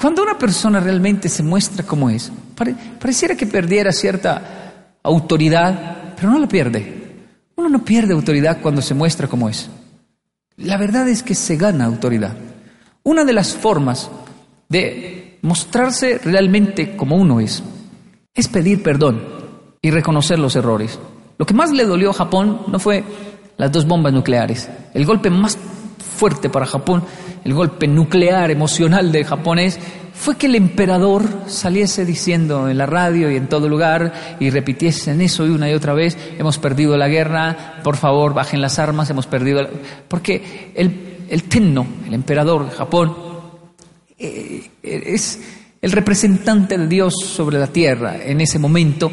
Cuando una persona realmente se muestra como es, pareciera que perdiera cierta autoridad, pero no la pierde. Uno no pierde autoridad cuando se muestra como es. La verdad es que se gana autoridad. Una de las formas de mostrarse realmente como uno es es pedir perdón y reconocer los errores. Lo que más le dolió a Japón no fue las dos bombas nucleares. El golpe más fuerte para Japón, el golpe nuclear emocional de japonés, fue que el emperador saliese diciendo en la radio y en todo lugar y repitiesen eso una y otra vez, hemos perdido la guerra, por favor bajen las armas, hemos perdido... La... Porque el, el Tenno, el emperador de Japón, eh, es el representante de Dios sobre la tierra en ese momento.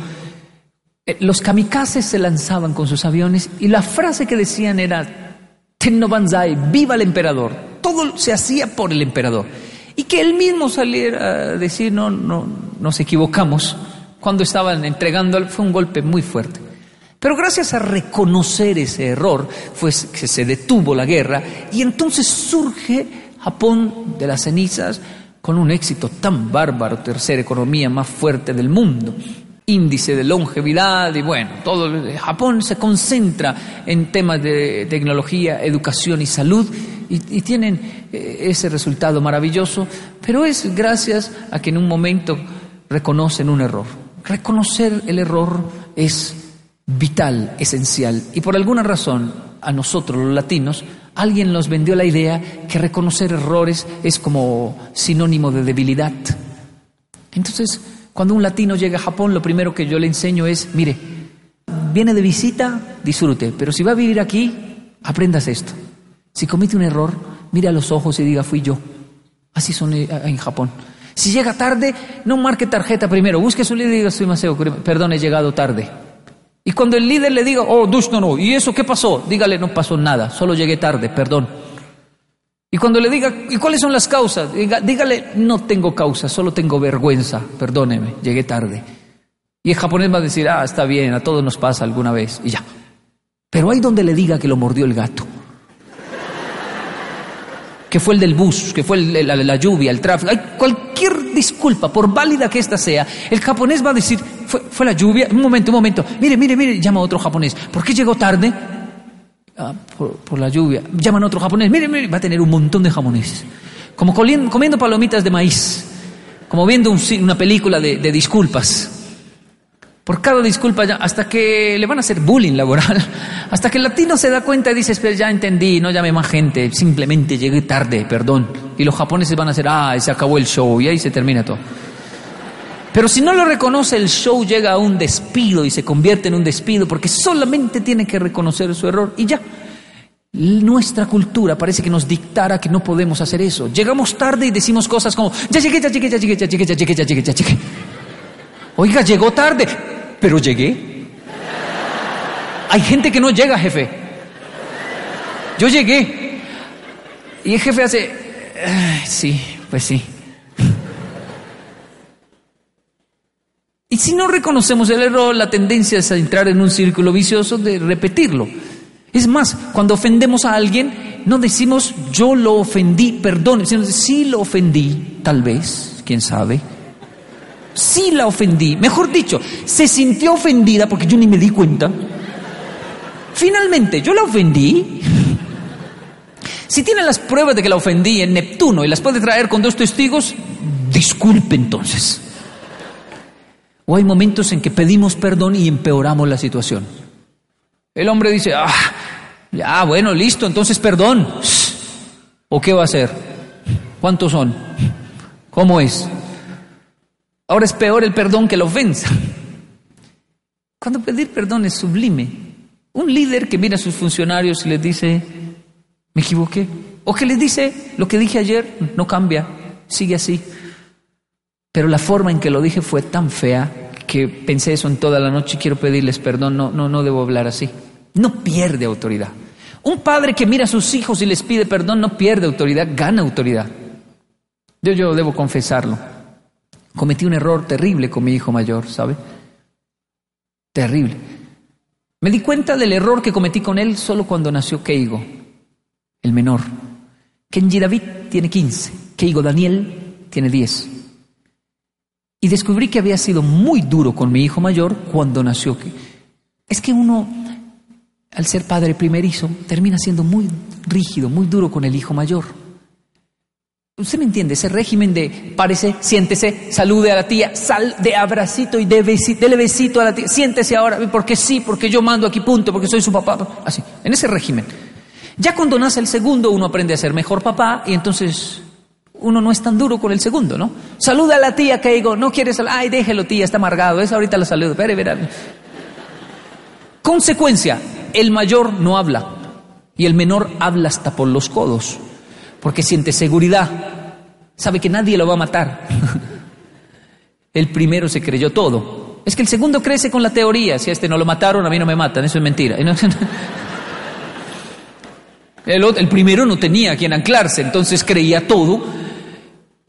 Eh, los kamikazes se lanzaban con sus aviones y la frase que decían era Tenno Banzai, viva el emperador. Todo se hacía por el emperador. Y que él mismo saliera a decir, no, no, nos equivocamos, cuando estaban entregando, fue un golpe muy fuerte. Pero gracias a reconocer ese error, fue que se detuvo la guerra y entonces surge Japón de las cenizas con un éxito tan bárbaro, tercera economía más fuerte del mundo, índice de longevidad y bueno, todo Japón se concentra en temas de tecnología, educación y salud y, tienen eh, ese resultado maravilloso, pero es gracias a que en un momento reconocen un error. Reconocer el error es vital, esencial y por alguna razón a nosotros los latinos alguien nos vendió la idea que reconocer errores es como sinónimo de debilidad. Entonces, cuando un latino llega a Japón, lo primero que yo le enseño es, mire, viene de visita, disfrute, pero si va a vivir aquí, aprendas esto. Si comete un error, mire a los ojos y diga, fui yo. Así son eh, en Japón. Si llega tarde, no marque tarjeta primero, busque su líder y diga, soy Maseo, perdón, he llegado tarde. Y cuando el líder le diga, oh, Dush, no, no, ¿y eso qué pasó? Dígale, no pasó nada, solo llegué tarde, perdón. Y cuando le diga, ¿y cuáles son las causas? dígale, no tengo causa, solo tengo vergüenza, perdóneme, llegué tarde. Y el japonés va a decir, ah, está bien, a todos nos pasa alguna vez, y ya. Pero hay donde le diga que lo mordió el gato. Que fue el del bus, que fue el, la, la, lluvia, el tráfico. Hay cualquier disculpa, por válida que ésta sea, el japonés va a decir, fue, la lluvia. Un momento, un momento. Mire, mire, mire, llama a otro japonés. ¿Por qué llegó tarde? Ah, por, la lluvia. Llaman a otro japonés. Mire, mire, va a tener un montón de japoneses. Como comiendo palomitas de maíz. Como viendo una película de, disculpas. Por cada disculpa, hasta que le van a hacer bullying laboral. Hasta que el latino se da cuenta y dice, espera, ya entendí, no llame más gente, simplemente llegué tarde, perdón. Y los japoneses van a hacer, ah, se acabó el show y ahí se termina todo. Pero si no lo reconoce, el show llega a un despido y se convierte en un despido porque solamente tiene que reconocer su error y ya. Nuestra cultura parece que nos dictara que no podemos hacer eso. Llegamos tarde y decimos cosas como, ya llegué, ya llegué, ya llegué, ya llegué, ya llegué, ya llegué, ya llegué. Oiga, llegó tarde, pero llegué. Hay gente que no llega, jefe. Yo llegué. Y el jefe hace, sí, pues sí. Y si no reconocemos el error, la tendencia es a entrar en un círculo vicioso de repetirlo. Es más, cuando ofendemos a alguien, no decimos yo lo ofendí, perdón, sino sí lo ofendí, tal vez, quién sabe. Sí la ofendí, mejor dicho, se sintió ofendida porque yo ni me di cuenta. Finalmente, yo la ofendí. Si tiene las pruebas de que la ofendí en Neptuno y las puede traer con dos testigos, disculpe entonces. O hay momentos en que pedimos perdón y empeoramos la situación. El hombre dice, ah, ya, bueno, listo, entonces perdón. ¿O qué va a hacer? ¿Cuántos son? ¿Cómo es? Ahora es peor el perdón que la ofensa. Cuando pedir perdón es sublime. Un líder que mira a sus funcionarios y les dice, me equivoqué. O que les dice, lo que dije ayer no cambia, sigue así. Pero la forma en que lo dije fue tan fea que pensé eso en toda la noche y quiero pedirles perdón, no, no, no debo hablar así. No pierde autoridad. Un padre que mira a sus hijos y les pide perdón no pierde autoridad, gana autoridad. Yo, yo debo confesarlo. Cometí un error terrible con mi hijo mayor, ¿sabe? Terrible. Me di cuenta del error que cometí con él solo cuando nació Keigo, el menor. Kenji David tiene 15, Keigo Daniel tiene 10. Y descubrí que había sido muy duro con mi hijo mayor cuando nació. Es que uno, al ser padre primerizo, termina siendo muy rígido, muy duro con el hijo mayor. Usted me entiende, ese régimen de parece, siéntese, salude a la tía, sal de abracito y de besito, dele besito a la tía, siéntese ahora, porque sí, porque yo mando aquí punto, porque soy su papá, así, en ese régimen. Ya cuando nace el segundo uno aprende a ser mejor papá y entonces uno no es tan duro con el segundo, ¿no? Saluda a la tía que digo, no quieres, ay, déjelo tía, está amargado, es ahorita la saludo, espere, verá. Consecuencia, el mayor no habla y el menor habla hasta por los codos porque siente seguridad, sabe que nadie lo va a matar. el primero se creyó todo. Es que el segundo crece con la teoría, si a este no lo mataron, a mí no me matan, eso es mentira. El, el primero no tenía a quien anclarse, entonces creía todo.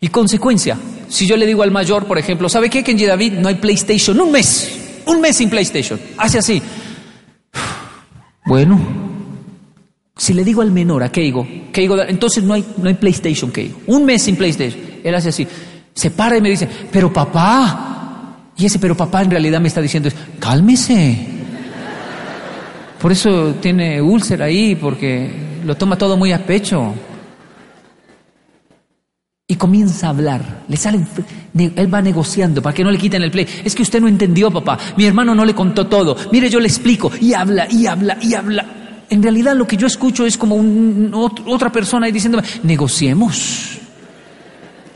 Y consecuencia, si yo le digo al mayor, por ejemplo, ¿sabe qué? En David no hay PlayStation, un mes, un mes sin PlayStation. Hace así. Bueno, si le digo al menor, a Keigo, Keigo, entonces no hay, no hay PlayStation, Keigo. Un mes sin PlayStation. Él hace así. Se para y me dice, pero papá. Y ese pero papá en realidad me está diciendo, cálmese. Por eso tiene úlcera ahí, porque lo toma todo muy a pecho. Y comienza a hablar. Le sale, él va negociando para que no le quiten el play. Es que usted no entendió, papá. Mi hermano no le contó todo. Mire, yo le explico. Y habla, y habla, y habla en realidad lo que yo escucho es como otra persona ahí diciéndome, negociemos.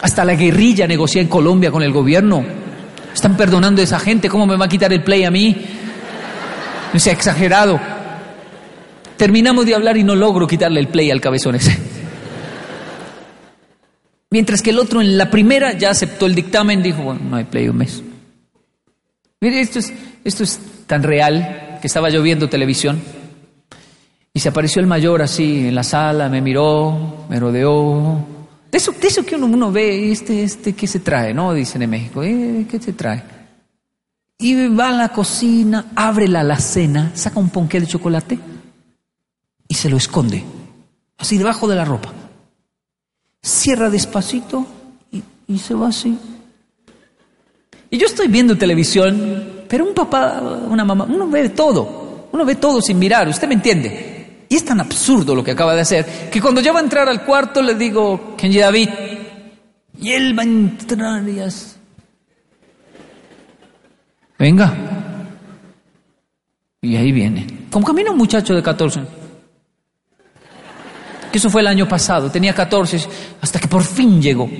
Hasta la guerrilla negocia en Colombia con el gobierno. Están perdonando a esa gente, ¿cómo me va a quitar el play a mí? No sea exagerado. Terminamos de hablar y no logro quitarle el play al cabezón ese. Mientras que el otro en la primera ya aceptó el dictamen, dijo, bueno, no hay play un mes. Mire, esto es, esto es tan real que estaba yo viendo televisión y se apareció el mayor así en la sala, me miró, me rodeó. De eso, de eso que uno, ve, este, este, ¿qué se trae? ¿No? Dicen en México, ¿eh? ¿qué se trae? Y va a la cocina, abre la alacena, saca un ponqué de chocolate y se lo esconde, así debajo de la ropa. Cierra despacito y, y se va así. Y yo estoy viendo televisión, pero un papá, una mamá, uno ve todo, uno ve todo sin mirar, ¿usted me entiende? Y es tan absurdo lo que acaba de hacer que cuando ya va a entrar al cuarto le digo, Kenji David, y él va a entrar y. Venga. Y ahí viene. Como camina un muchacho de 14. Que eso fue el año pasado. Tenía 14 hasta que por fin llegó.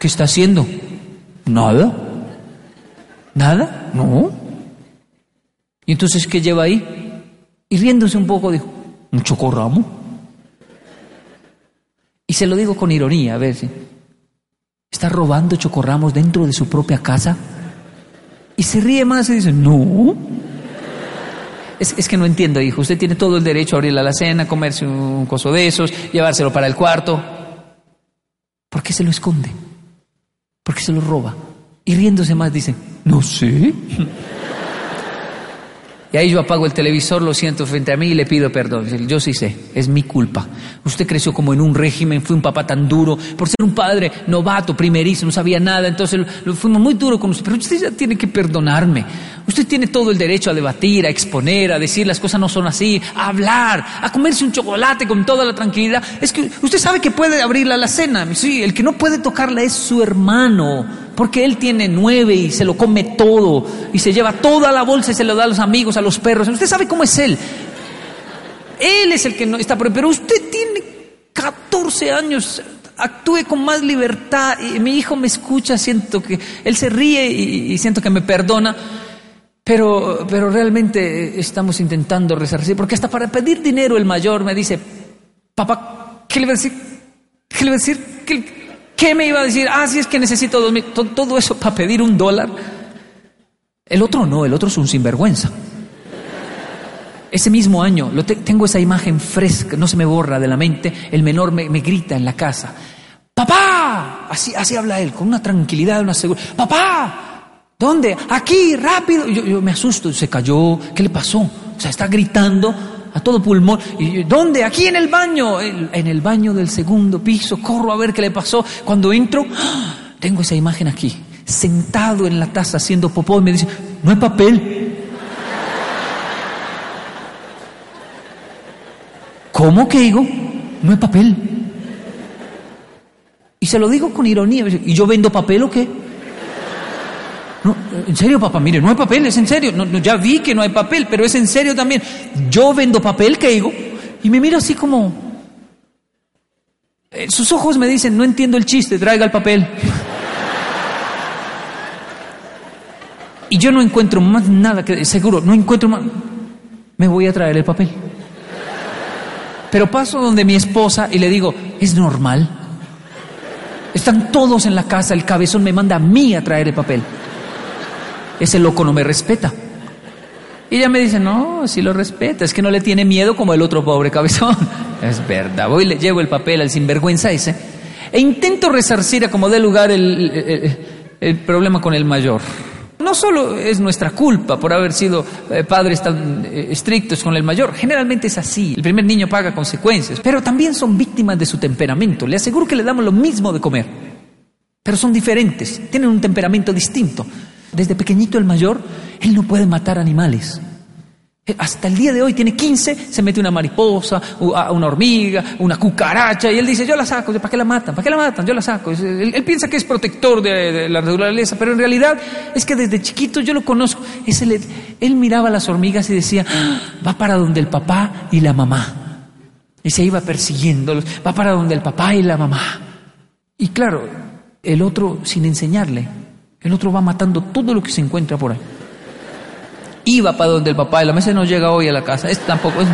¿Qué está haciendo? Nada. ¿Nada? No. ¿Y entonces qué lleva ahí? Y riéndose un poco dijo, ¿un chocorramo? Y se lo digo con ironía, a ver si está robando chocorramos dentro de su propia casa. Y se ríe más y dice, no. Es, es, que no entiendo, hijo. Usted tiene todo el derecho a abrir la cena, comerse un coso de esos, llevárselo para el cuarto. ¿Por qué se lo esconde? ¿Por qué se lo roba? Y riéndose más dice, no sé. Y ahí yo apago el televisor, lo siento frente a mí y le pido perdón. Yo sí sé, es mi culpa. Usted creció como en un régimen, fue un papá tan duro, por ser un padre novato, primerizo, no sabía nada, entonces lo, fuimos muy duro con usted. Pero usted ya tiene que perdonarme. Usted tiene todo el derecho a debatir, a exponer, a decir las cosas no son así, a hablar, a comerse un chocolate con toda la tranquilidad. Es que usted sabe que puede abrir la cena. Sí, el que no puede tocarla es su hermano porque él tiene nueve y se lo come todo y se lleva toda la bolsa y se lo da a los amigos, a los perros. Usted sabe cómo es él. Él es el que no está, pero usted tiene 14 años, actúe con más libertad. Mi hijo me escucha, siento que él se ríe y, siento que me perdona. Pero, pero realmente estamos intentando resarcir, porque hasta para pedir dinero el mayor me dice, papá, ¿qué le va a decir? ¿Qué le va a decir? ¿Qué, ¿Qué me iba a decir? Ah, sí, es que necesito dos mil. Todo eso para pedir un dólar. El otro no, el otro es un sinvergüenza. Ese mismo año, lo tengo esa imagen fresca, no se me borra de la mente. El menor me, grita en la casa: ¡Papá! Así, así habla él, con una tranquilidad, una seguridad. ¡Papá! ¿Dónde? Aquí, rápido. Yo, yo me asusto, se cayó. ¿Qué le pasó? O sea, está gritando a todo pulmón. ¿Y dónde? Aquí en el baño. En el baño del segundo piso. Corro a ver qué le pasó. Cuando entro, ¡ah! tengo esa imagen aquí. Sentado en la taza haciendo popó me dice, no hay papel. ¿Cómo que digo? No hay papel. Y se lo digo con ironía. ¿Y yo vendo papel o qué? No, en serio, papá, mire, no hay papel, es en serio. No, ya vi que no hay papel, pero es en serio también. Yo vendo papel, ¿qué digo? Y me mira así como... Eh, sus ojos me dicen, no entiendo el chiste, traiga el papel. Y yo no encuentro más nada que, seguro, no encuentro más. Me voy a traer el papel. Pero paso donde mi esposa y le digo, ¿es normal? Están todos en la casa, el cabezón me manda a mí a traer el papel. Ese loco no me respeta. Y ella me dice, no, si lo respeta, es que no le tiene miedo como el otro pobre cabezón. Es verdad, voy le llevo el papel al sinvergüenza ese e intento resarcir a como dé lugar el, el, problema con el mayor. No solo es nuestra culpa por haber sido eh, padres tan eh, estrictos con el mayor, generalmente es así, el primer niño paga consecuencias, pero también son víctimas de su temperamento. Le aseguro que le damos lo mismo de comer, pero son diferentes, tienen un temperamento distinto. Desde pequeñito el mayor, él no puede matar animales. Eh, hasta el día de hoy tiene 15, se mete una mariposa, una hormiga, una cucaracha, y él dice, yo la saco, ¿para qué la matan? ¿Para qué la matan? Yo la saco. Él, piensa que es protector de, la naturaleza, pero en realidad es que desde chiquito yo lo conozco. él miraba las hormigas y decía, ah, va para donde el papá y la mamá. Y se iba persiguiéndolos, va para donde el papá y la mamá. Y claro, el otro sin enseñarle, el otro va matando todo lo que se encuentra por ahí. Iba para donde el papá y la mesa no llega hoy a la casa. Este tampoco es.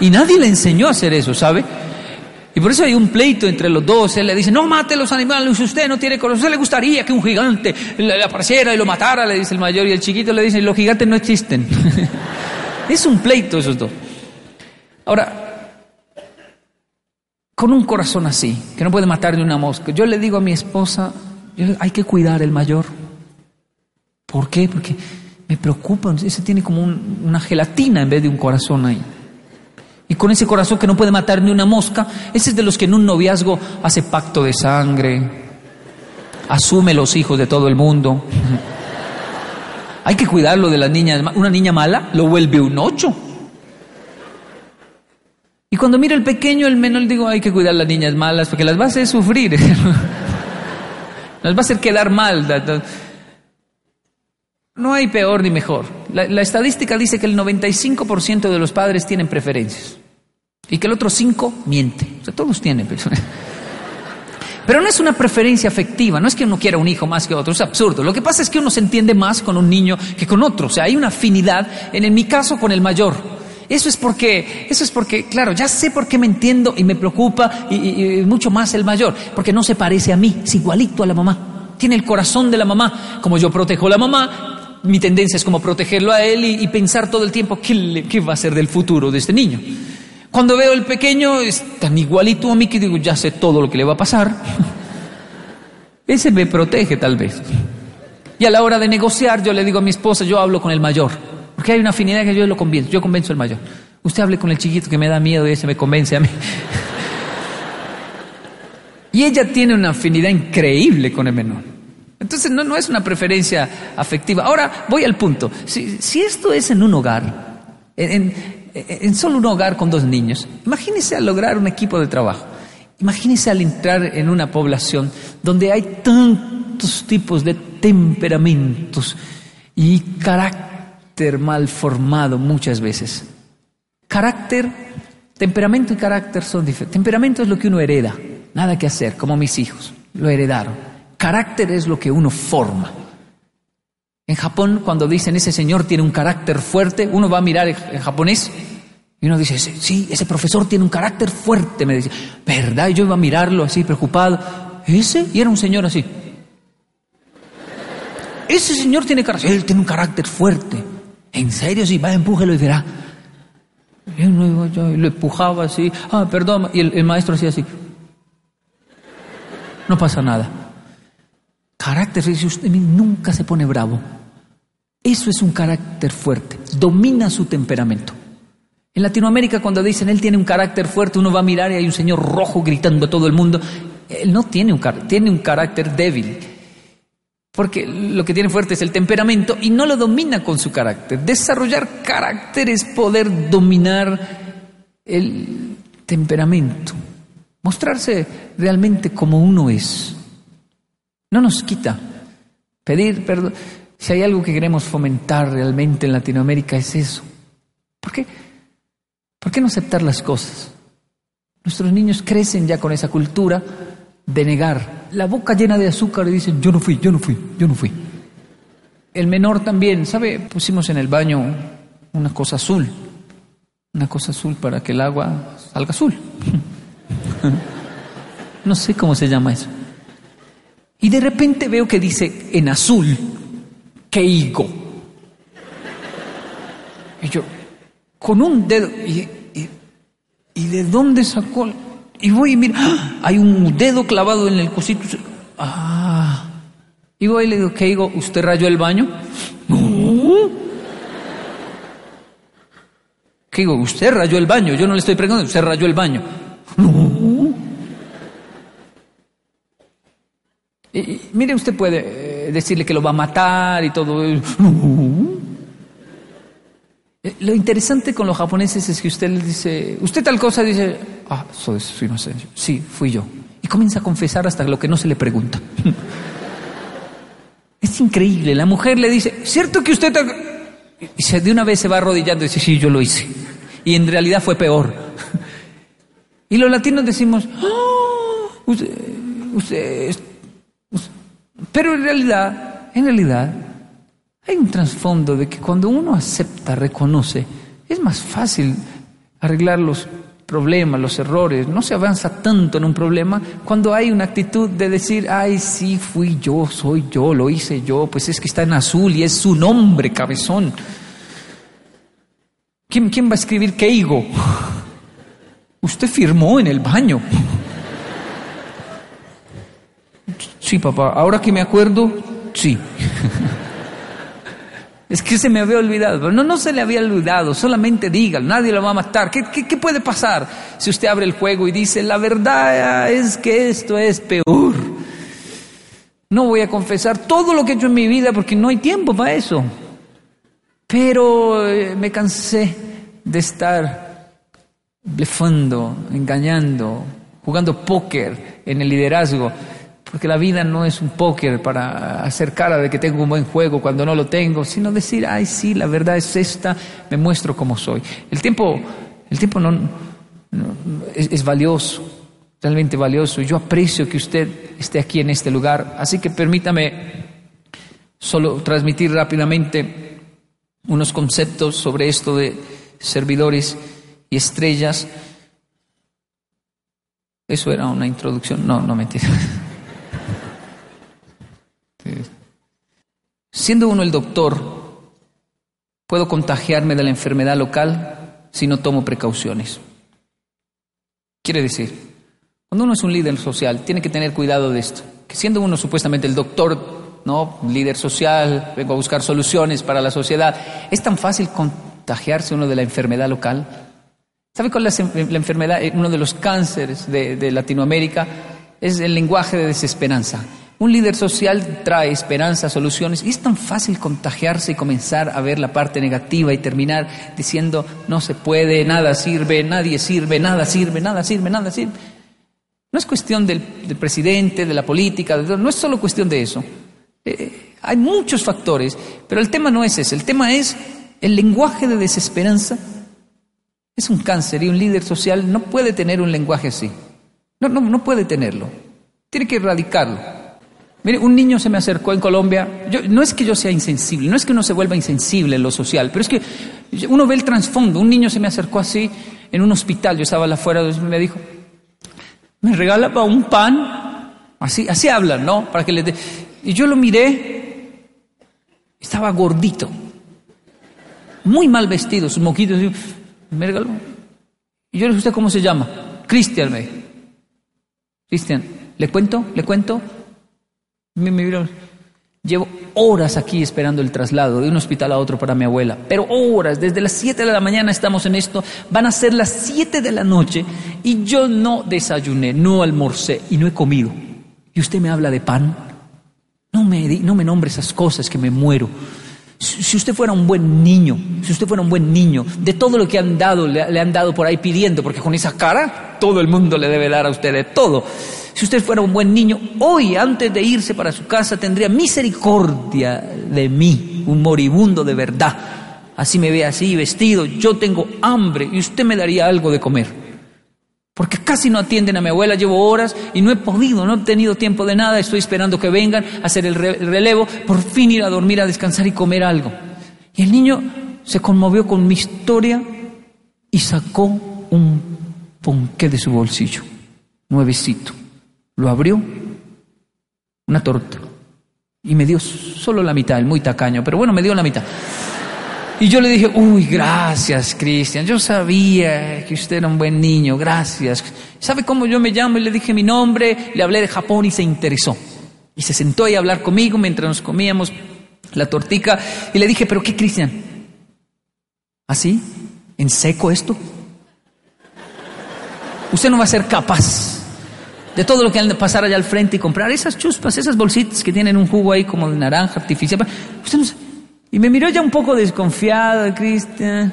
Y nadie le enseñó a hacer eso, ¿sabe? Y por eso hay un pleito entre los dos. Él le dice, no mate los animales, usted no tiene corazón. ¿Usted le gustaría que un gigante le apareciera y lo matara? Le dice el mayor. Y el chiquito le dice, los gigantes no existen. es un pleito esos dos. Ahora, con un corazón así, que no puede matar ni una mosca, yo le digo a mi esposa, hay que cuidar el mayor. ¿Por qué? Porque me preocupa, ese tiene como una gelatina en vez de un corazón ahí. Y con ese corazón que no puede matar ni una mosca, ese es de los que en un noviazgo hace pacto de sangre, asume los hijos de todo el mundo. Hay que cuidarlo de las niñas. Una niña mala lo vuelve un ocho. Y cuando mira el pequeño, el menor, digo, hay que cuidar a las niñas malas porque las va a hacer sufrir. Nos va a hacer quedar mal. No hay peor ni mejor. La, estadística dice que el 95% de los padres tienen preferencias y que el otro 5 miente. O sea, todos tienen. Pero no es una preferencia afectiva, no es que uno quiera un hijo más que otro, es absurdo. Lo que pasa es que uno se entiende más con un niño que con otro. O sea, hay una afinidad, en, mi caso, con el mayor. Eso es porque, eso es porque, claro, ya sé por qué me entiendo y me preocupa y, mucho más el mayor, porque no se parece a mí, es igualito a la mamá. Tiene el corazón de la mamá. Como yo protejo a la mamá, mi tendencia es como protegerlo a él y, pensar todo el tiempo ¿qué, qué va a ser del futuro de este niño. Cuando veo el pequeño, es tan igualito a mí que digo, ya sé todo lo que le va a pasar. Ese me protege tal vez. Y a la hora de negociar, yo le digo a mi esposa, yo hablo con el mayor. Porque hay una afinidad que yo lo convenzo, yo convenzo al mayor. Usted hable con el chiquito que me da miedo y ese me convence a mí. y ella tiene una afinidad increíble con el menor. Entonces no, no es una preferencia afectiva. Ahora voy al punto. Si, esto es en un hogar, en, solo un hogar con dos niños, imagínese al lograr un equipo de trabajo. Imagínese al entrar en una población donde hay tantos tipos de temperamentos y mal formado muchas veces. Carácter, temperamento y carácter son diferentes. Temperamento es lo que uno hereda, nada que hacer, como mis hijos, lo heredaron. Carácter es lo que uno forma. En Japón, cuando dicen ese señor tiene un carácter fuerte, uno va a mirar en japonés y uno dice, sí, ese profesor tiene un carácter fuerte, me dice, ¿verdad? Y yo iba a mirarlo así, preocupado. ¿Ese? Y era un señor así. Ese señor tiene carácter, él tiene un carácter fuerte. En serio, sí, va, empújelo y verá. Y yo lo empujaba así, ah, perdón, y el, maestro hacía así. No pasa nada. Carácter, si usted nunca se pone bravo. Eso es un carácter fuerte, domina su temperamento. En Latinoamérica cuando dicen él tiene un carácter fuerte, uno va a mirar y hay un señor rojo gritando a todo el mundo. Él no tiene un, tiene un carácter débil. Porque lo que tiene fuerte es el temperamento y no lo domina con su carácter. Desarrollar carácter es poder dominar el temperamento. Mostrarse realmente como uno es. No nos quita. Pedir perdón. Si hay algo que queremos fomentar realmente en Latinoamérica es eso. ¿Por qué? ¿Por qué no aceptar las cosas? Nuestros niños crecen ya con esa cultura de negar. La boca llena de azúcar y dicen, yo no fui, yo no fui, yo no fui. El menor también, ¿sabe? Pusimos en el baño una cosa azul, una cosa azul para que el agua salga azul. no sé cómo se llama eso. Y de repente veo que dice en azul, Keigo. Y yo, con un dedo, y, de dónde sacó? Y voy y mira, ¡ah! hay un dedo clavado en el cosito. Ah. Y voy y le digo, Keigo, ¿usted rayó el baño? No. Keigo, usted rayó el baño. Yo no le estoy preguntando, usted rayó el baño. No. Y, mire, usted puede eh, decirle que lo va a matar y todo. Eh, lo interesante con los japoneses es que usted le dice, usted tal cosa, dice, ah, soy, soy sí, fui yo. Y comienza a confesar hasta lo que no se le pregunta. es increíble, la mujer le dice, ¿cierto que usted... Y se, de una vez se va arrodillando y dice, sí, yo lo hice. Y en realidad fue peor. y los latinos decimos, ah, usted, usted pero en realidad, en realidad, hay un trasfondo de que cuando uno acepta, reconoce, es más fácil arreglar los problemas, los errores. No se avanza tanto en un problema cuando hay una actitud de decir, ay, sí, fui yo, soy yo, lo hice yo, pues es que está en azul y es su nombre, cabezón. ¿Quién, quién va a escribir Keigo? Usted firmó en el baño. Sí, papá, ahora que me acuerdo, sí. es que se me había olvidado, pero no, no se le había olvidado, solamente dígalo, nadie lo va a matar. ¿Qué, puede pasar si usted abre el juego y dice, la verdad es que esto es peor? No voy a confesar todo lo que he hecho en mi vida porque no hay tiempo para eso. Pero eh, me cansé de estar blefando, engañando, jugando póker en el liderazgo. Porque la vida no es un póker para hacer cara de que tengo un buen juego cuando no lo tengo, sino decir, ay, sí, la verdad es esta, me muestro como soy. El tiempo, el tiempo no, es, es, valioso, realmente valioso. Yo aprecio que usted esté aquí en este lugar, así que permítame solo transmitir rápidamente unos conceptos sobre esto de servidores y estrellas. Eso era una introducción, no, no mentira. Siendo uno el doctor, puedo contagiarme de la enfermedad local si no tomo precauciones. Quiere decir, cuando uno es un líder social, tiene que tener cuidado de esto. Que siendo uno supuestamente el doctor, ¿no? Líder social, vengo a buscar soluciones para la sociedad, es tan fácil contagiarse uno de la enfermedad local. ¿Sabe cuál es la enfermedad? Eh, uno de los cánceres de, de Latinoamérica es el lenguaje de desesperanza. Un líder social trae esperanza, soluciones, y es tan fácil contagiarse y comenzar a ver la parte negativa y terminar diciendo, no se puede, nada sirve, nadie sirve, nada sirve, nada sirve, nada sirve. No es cuestión del, presidente, de la política, no es solo cuestión de eso. Eh, hay muchos factores, pero el tema no es ese, el tema es el lenguaje de desesperanza. Es un cáncer y un líder social no puede tener un lenguaje así. No, no, no puede tenerlo. Tiene que erradicarlo. Mire, un niño se me acercó en Colombia. No es que yo sea insensible, no es que uno se vuelva insensible en lo social, pero es que uno ve el trasfondo. Un niño se me acercó así en un hospital, yo estaba afuera, y me dijo, ¿me regala un pan? Así, así hablan, ¿no? Para que le Y yo lo miré, estaba gordito, muy mal vestido, sus moquitos, regaló. Y yo le dije, ¿usted cómo se llama? Cristian, me Cristian, ¿le cuento? ¿Le cuento? Me, Llevo horas aquí esperando el traslado de un hospital a otro para mi abuela, pero horas, desde las 7 de la mañana estamos en esto, van a ser las 7 de la noche y yo no desayuné, no almorcé y no he comido. Y usted me habla de pan. No me, no me nombre esas cosas que me muero. Si usted fuera un buen niño, si usted fuera un buen niño, de todo lo que han dado, le, le, han dado por ahí pidiendo, porque con esa cara todo el mundo le debe dar a usted de todo. Si usted fuera un buen niño, hoy, antes de irse para su casa, tendría misericordia de mí, un moribundo de verdad. Así me ve así, vestido, yo tengo hambre y usted me daría algo de comer. Porque casi no atienden a mi abuela, llevo horas y no he podido, no he tenido tiempo de nada, estoy esperando que vengan a hacer el relevo, por fin ir a dormir, a descansar y comer algo. Y el niño se conmovió con mi historia y sacó un ponqué de su bolsillo, nuevecito. Lo abrió, una torta, y me dio solo la mitad, el muy tacaño, pero bueno, me dio la mitad. Y yo le dije, uy, gracias, Cristian, yo sabía que usted era un buen niño, gracias. ¿Sabe cómo yo me llamo? Y le dije mi nombre, le hablé de Japón y se interesó. Y se sentó ahí a hablar conmigo mientras nos comíamos la tortica, y le dije, pero ¿qué, Cristian? ¿Así? ¿En seco esto? Usted no va a ser capaz de todo lo que han de pasar allá al frente y comprar esas chuspas, esas bolsitas que tienen un jugo ahí como de naranja artificial. Y me miró ya un poco desconfiado, Cristian,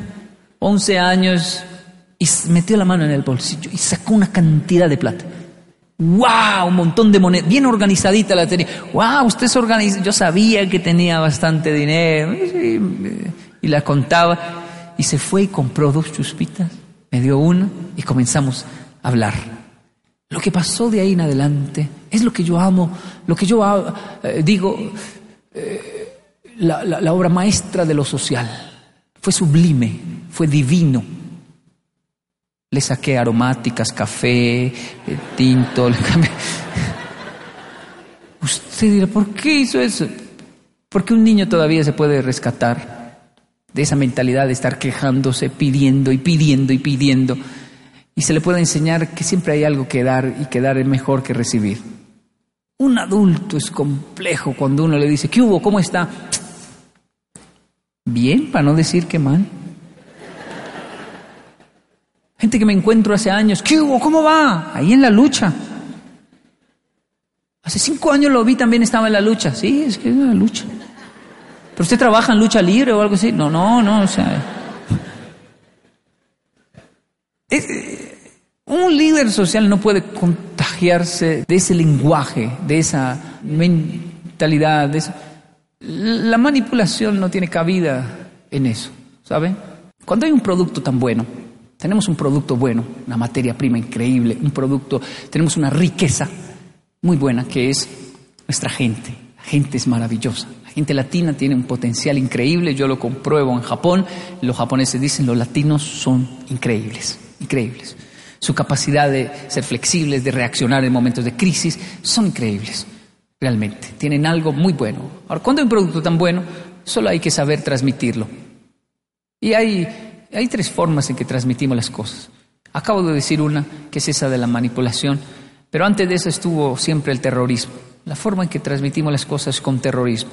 11 años, y metió la mano en el bolsillo y sacó una cantidad de plata. ¡Wow! Un montón de monedas, bien organizadita la tenía. ¡Wow! Usted se organiza. Yo sabía que tenía bastante dinero. Y, y la contaba. Y se fue y compró dos chuspitas. Me dio una y comenzamos a hablar. Lo que pasó de ahí en adelante es lo que yo amo, lo que yo eh, digo, eh, la, obra maestra de lo social. Fue sublime, fue divino. Le saqué aromáticas, café, eh, tinto, le. Usted dirá, ¿por qué hizo eso? Porque un niño todavía se puede rescatar de esa mentalidad de estar quejándose, pidiendo y pidiendo y pidiendo y se le puede enseñar que siempre hay algo que dar y que dar es mejor que recibir. Un adulto es complejo cuando uno le dice, ¿qué hubo? ¿Cómo está? Bien, para no decir que mal. Gente que me encuentro hace años, ¿qué hubo? ¿Cómo va? Ahí en la lucha. Hace cinco años lo vi, también estaba en la lucha. Sí, es que es una lucha. ¿Pero usted trabaja en lucha libre o algo así? No, no, no, o sea... Un líder social no puede contagiarse de ese lenguaje, de esa mentalidad, de La manipulación no tiene cabida en eso, ¿saben? Cuando hay un producto tan bueno, tenemos un producto bueno, una materia prima increíble, un producto, tenemos una riqueza muy buena que es nuestra gente. La gente es maravillosa. La gente latina tiene un potencial increíble, yo lo compruebo en Japón, los japoneses dicen los latinos son increíbles, increíbles su capacidad de ser flexibles, de reaccionar en momentos de crisis, son increíbles, realmente. Tienen algo muy bueno. Ahora, cuando hay un producto tan bueno, solo hay que saber transmitirlo. Y hay, hay tres formas en que transmitimos las cosas. Acabo de decir una, que es esa de la manipulación, pero antes de eso estuvo siempre el terrorismo. La forma en que transmitimos las cosas con terrorismo.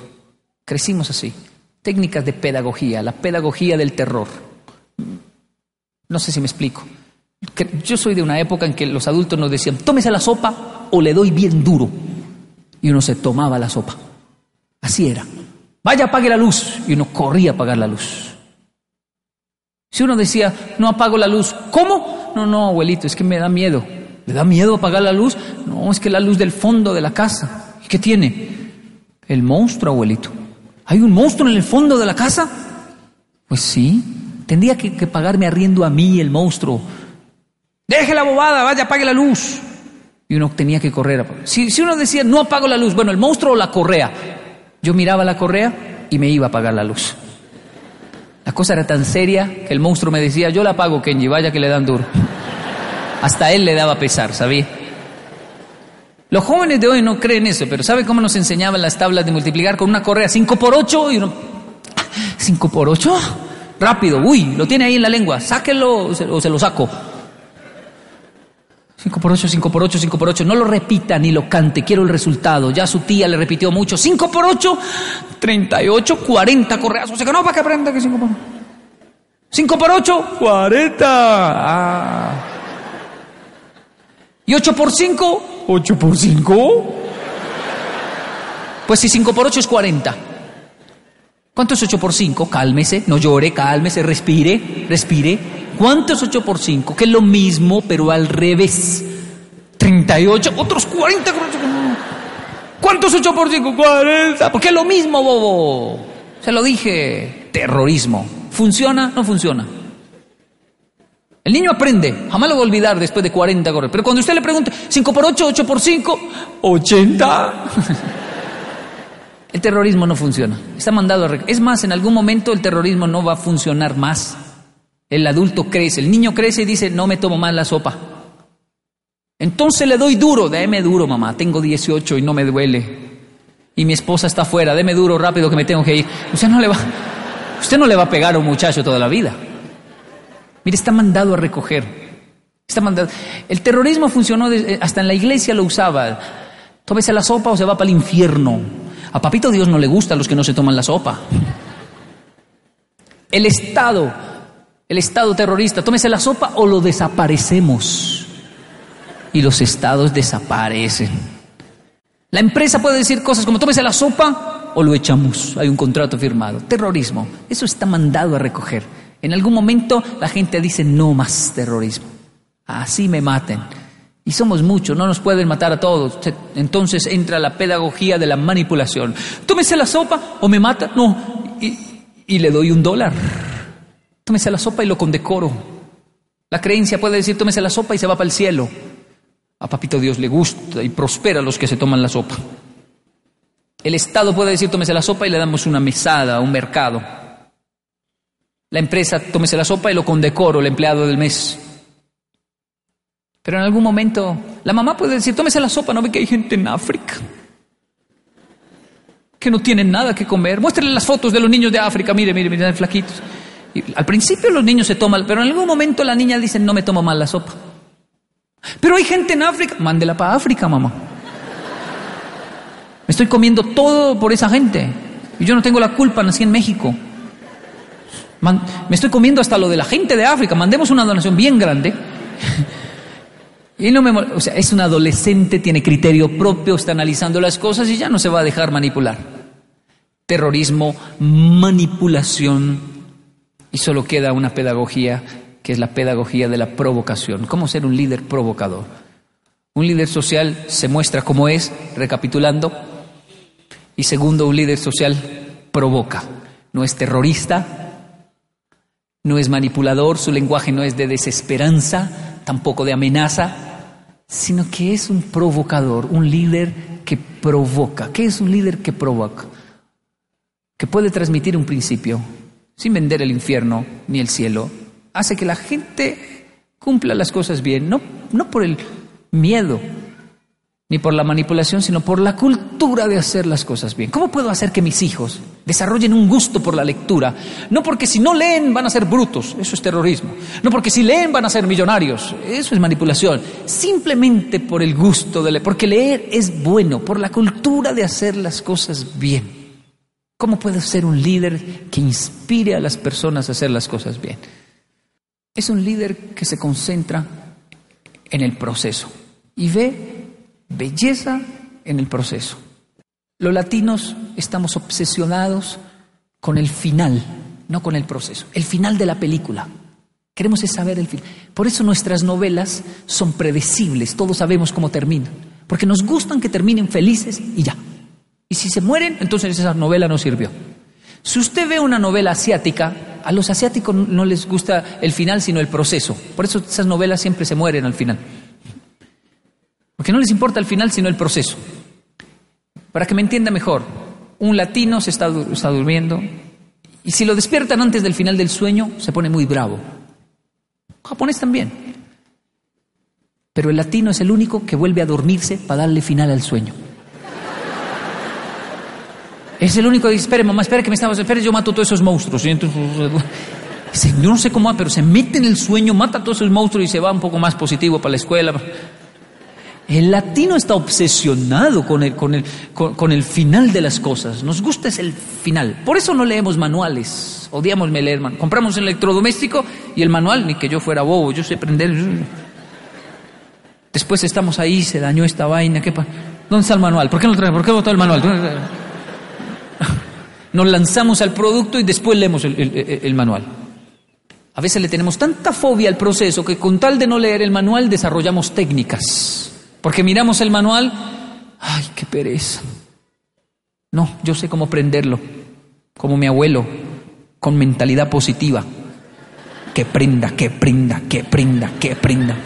Crecimos así. Técnicas de pedagogía, la pedagogía del terror. No sé si me explico. Yo soy de una época en que los adultos nos decían, tómese la sopa o le doy bien duro. Y uno se tomaba la sopa. Así era. Vaya, apague la luz. Y uno corría a apagar la luz. Si uno decía, no apago la luz, ¿cómo? No, no, abuelito, es que me da miedo. ¿Le da miedo apagar la luz? No, es que la luz del fondo de la casa. ¿Y qué tiene? El monstruo, abuelito. ¿Hay un monstruo en el fondo de la casa? Pues sí. Tendría que pagarme arriendo a mí el monstruo Deje la bobada, vaya, apague la luz. Y uno tenía que correr. Si, si uno decía, no apago la luz, bueno, el monstruo o la correa. Yo miraba la correa y me iba a apagar la luz. La cosa era tan seria que el monstruo me decía, yo la apago, Kenji, vaya que le dan duro. Hasta él le daba pesar, ¿sabía? Los jóvenes de hoy no creen eso, pero ¿sabe cómo nos enseñaban las tablas de multiplicar con una correa 5 por 8 y uno 5 por 8? Rápido, uy, lo tiene ahí en la lengua, sáquelo o se lo saco. 5 por 8, 5 por 8, 5 por 8. No lo repita ni lo cante, quiero el resultado. Ya su tía le repitió mucho. 5 por 8, 38, 40 correazos. Se ganó para que aprenda que 5 por 8. 5 por 8, 40. Ah. ¿Y 8 por 5? 8 por 5. Pues si 5 por 8 es 40. ¿Cuánto es 8 por 5? Cálmese, no llore, cálmese, respire, respire. ¿Cuánto es 8 por 5? Que es lo mismo, pero al revés. 38, otros 40. ¿Cuánto es 8 por 5? 40. Porque es lo mismo, bobo. Se lo dije. Terrorismo. ¿Funciona? No funciona. El niño aprende, jamás lo va a olvidar después de 40 correr. Pero cuando usted le pregunta, 5 por 8, 8 por 5, 80. el terrorismo no funciona. Está mandado a... Es más, en algún momento el terrorismo no va a funcionar más. El adulto crece, el niño crece y dice, no me tomo más la sopa. Entonces le doy duro, déme duro mamá, tengo 18 y no me duele. Y mi esposa está afuera, déme duro rápido que me tengo que ir. Usted no le va, usted no le va a pegar a un muchacho toda la vida. Mire, está mandado a recoger. Está mandado. El terrorismo funcionó, eh, hasta en la iglesia lo usaba. Tómese la sopa o se va para el infierno. A papito Dios no le gusta a los que no se toman la sopa. El Estado, el Estado terrorista, tómese la sopa o lo desaparecemos. Y los estados desaparecen. La empresa puede decir cosas como tómese la sopa o lo echamos. Hay un contrato firmado. Terrorismo. Eso está mandado a recoger. En algún momento la gente dice no más terrorismo. Así me maten. Y somos muchos, no nos pueden matar a todos. Entonces entra la pedagogía de la manipulación. Tómese la sopa o me mata. No. Y, le doy un dólar. Tómese la sopa y lo condecoro. La creencia puede decir tómese la sopa y se va para el cielo. A papito Dios le gusta y prospera a los que se toman la sopa. El Estado puede decir tómese la sopa y le damos una mesada, un mercado. La empresa tómese la sopa y lo condecoro, el empleado del mes. Pero en algún momento la mamá puede decir, tómese la sopa, no ve que hay gente en África que no tienen nada que comer. Muéstrenle las fotos de los niños de África, mire, mire, mire, flaquitos. Al principio los niños se toman, pero en algún momento la niña dice, no me tomo mal la sopa. Pero hay gente en África, mándela para África, mamá. Me estoy comiendo todo por esa gente. Y yo no tengo la culpa, nací en México me estoy comiendo hasta lo de la gente de África, mandemos una donación bien grande. y no me, o sea, es un adolescente, tiene criterio propio, está analizando las cosas y ya no se va a dejar manipular. Terrorismo, manipulación, y solo queda una pedagogía que es la pedagogía de la provocación. ¿Cómo ser un líder provocador? Un líder social se muestra como es, recapitulando, y segundo, un líder social provoca. No es terrorista, no es manipulador, su lenguaje no es de desesperanza, tampoco de amenaza, sino que es un provocador, un líder que provoca. ¿Qué es un líder que provoca? Que puede transmitir un principio sin vender el infierno ni el cielo. Hace que la gente cumpla las cosas bien, no, no por el miedo, ni por la manipulación, sino por la cultura de hacer las cosas bien. ¿Cómo puedo hacer que mis hijos desarrollen un gusto por la lectura? No porque si no leen van a ser brutos, eso es terrorismo. No porque si leen van a ser millonarios, eso es manipulación. Simplemente por el gusto de leer, porque leer es bueno, por la cultura de hacer las cosas bien. ¿Cómo puedo ser un líder que inspire a las personas a hacer las cosas bien? Es un líder que se concentra en el proceso y ve belleza en el proceso. Los latinos estamos obsesionados con el final, no con el proceso, el final de la película. Queremos saber el final. Por eso nuestras novelas son predecibles, todos sabemos cómo terminan, porque nos gustan que terminen felices y ya. Y si se mueren, entonces esa novela no sirvió. Si usted ve una novela asiática, a los asiáticos no les gusta el final, sino el proceso. Por eso esas novelas siempre se mueren al final. Porque no les importa el final, sino el proceso. Para que me entienda mejor, un latino se está, durmiendo y si lo despiertan antes del final del sueño, se pone muy bravo. Japonés también. Pero el latino es el único que vuelve a dormirse para darle final al sueño. Es el único que dice, espere mamá, espere que me estamos, espere, yo mato todos esos monstruos. Y entonces, yo no sé cómo, pero se mete en el sueño, mata a todos esos monstruos y se va un poco más positivo para la escuela. El latino está obsesionado con el, con, el, con, el final de las cosas. Nos gusta es el final. Por eso no leemos manuales. Odiamos leer manuales. Compramos un electrodoméstico y el manual, ni que yo fuera bobo, yo sé prender. Después estamos ahí, se dañó esta vaina. ¿qué ¿Dónde está el manual? ¿Por qué no trae? ¿Por qué botó el manual? Nos lanzamos al producto y después leemos el manual. A veces le tenemos tanta fobia al proceso que con tal de no leer el manual desarrollamos técnicas. Porque miramos el manual, ay, qué pereza. No, yo sé cómo prenderlo, como mi abuelo, con mentalidad positiva. Que prenda, que prenda, que prenda, que prenda.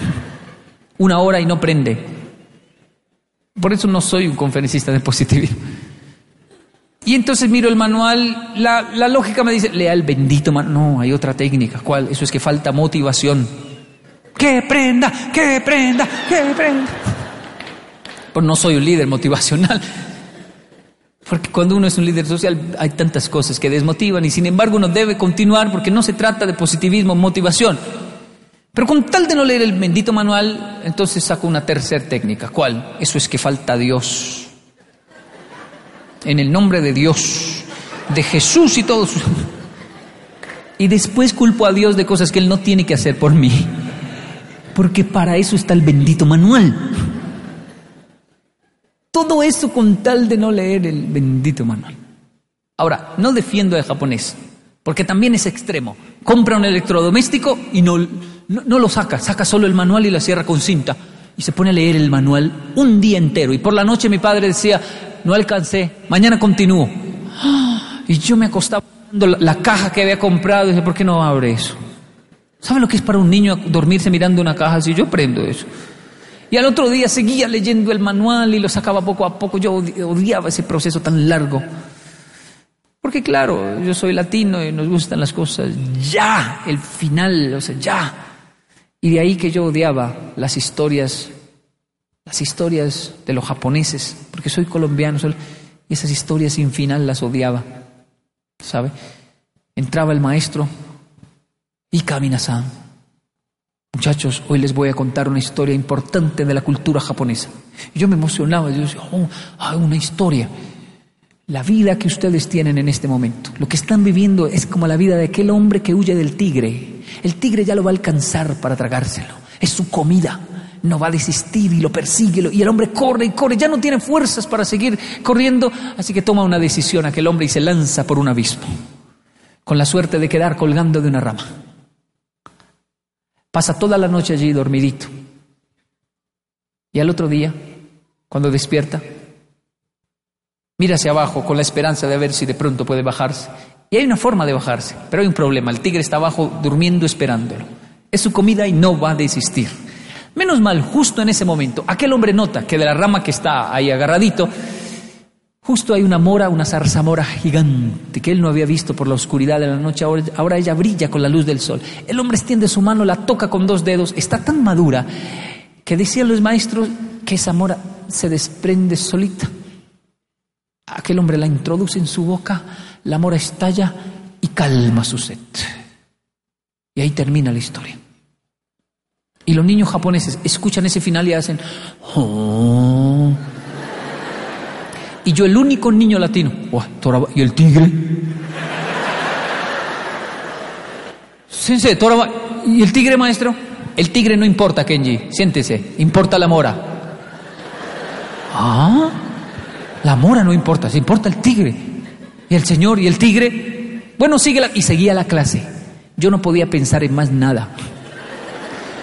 Una hora y no prende. Por eso no soy un conferencista de positivismo. Y entonces miro el manual, la, la lógica me dice, lea el bendito manual. No, hay otra técnica. ¿Cuál? Eso es que falta motivación. Que prenda, que prenda, que prenda. Pues no soy un líder motivacional. Porque cuando uno es un líder social hay tantas cosas que desmotivan y sin embargo uno debe continuar porque no se trata de positivismo, motivación. Pero con tal de no leer el bendito manual, entonces saco una tercera técnica. ¿Cuál? Eso es que falta Dios. En el nombre de Dios, de Jesús y todos. Y después culpo a Dios de cosas que Él no tiene que hacer por mí. Porque para eso está el bendito manual. Todo eso con tal de no leer el bendito manual. Ahora, no defiendo al japonés, porque también es extremo. Compra un electrodoméstico y no, no, lo saca, saca solo el manual y la cierra con cinta. Y se pone a leer el manual un día entero. Y por la noche mi padre decía, no alcancé, mañana continúo. Y yo me acostaba la, la caja que había comprado y dije, ¿por qué no abre eso? ¿Sabe lo que es para un niño dormirse mirando una caja así? Yo prendo eso. Y al otro día seguía leyendo el manual y lo sacaba poco a poco. Yo odiaba ese proceso tan largo. Porque claro, yo soy latino y nos gustan las cosas ya, el final, o sea, ya. Y de ahí que yo odiaba las historias, las historias de los japoneses, porque soy colombiano, y esas historias sin final las odiaba, ¿sabe? Entraba el maestro y caminaba Muchachos, hoy les voy a contar una historia importante de la cultura japonesa. Yo me emocionaba, yo decía, oh, una historia. La vida que ustedes tienen en este momento, lo que están viviendo es como la vida de aquel hombre que huye del tigre. El tigre ya lo va a alcanzar para tragárselo. Es su comida. No va a desistir y lo persigue. Y el hombre corre y corre. Ya no tiene fuerzas para seguir corriendo. Así que toma una decisión aquel hombre y se lanza por un abismo. Con la suerte de quedar colgando de una rama. Pasa toda la noche allí dormidito. Y al otro día, cuando despierta, mira hacia abajo con la esperanza de ver si de pronto puede bajarse. Y hay una forma de bajarse, pero hay un problema. El tigre está abajo durmiendo esperándolo. Es su comida y no va a desistir. Menos mal, justo en ese momento, aquel hombre nota que de la rama que está ahí agarradito, Justo hay una mora, una zarzamora gigante que él no había visto por la oscuridad de la noche, ahora, ella brilla con la luz del sol. El hombre extiende su mano, la toca con dos dedos, está tan madura que decían los maestros que esa mora se desprende solita. Aquel hombre la introduce en su boca, la mora estalla y calma su sed. Y ahí termina la historia. Y los niños japoneses escuchan ese final y hacen... Oh". Y yo el único niño latino. ¿Y el tigre? Sensei, ¿y el tigre, maestro? El tigre no importa, Kenji. Siéntese. Importa la mora. Ah, la mora no importa. Se importa el tigre. Y el señor y el tigre. Bueno, sigue la... Y seguía la clase. Yo no podía pensar en más nada.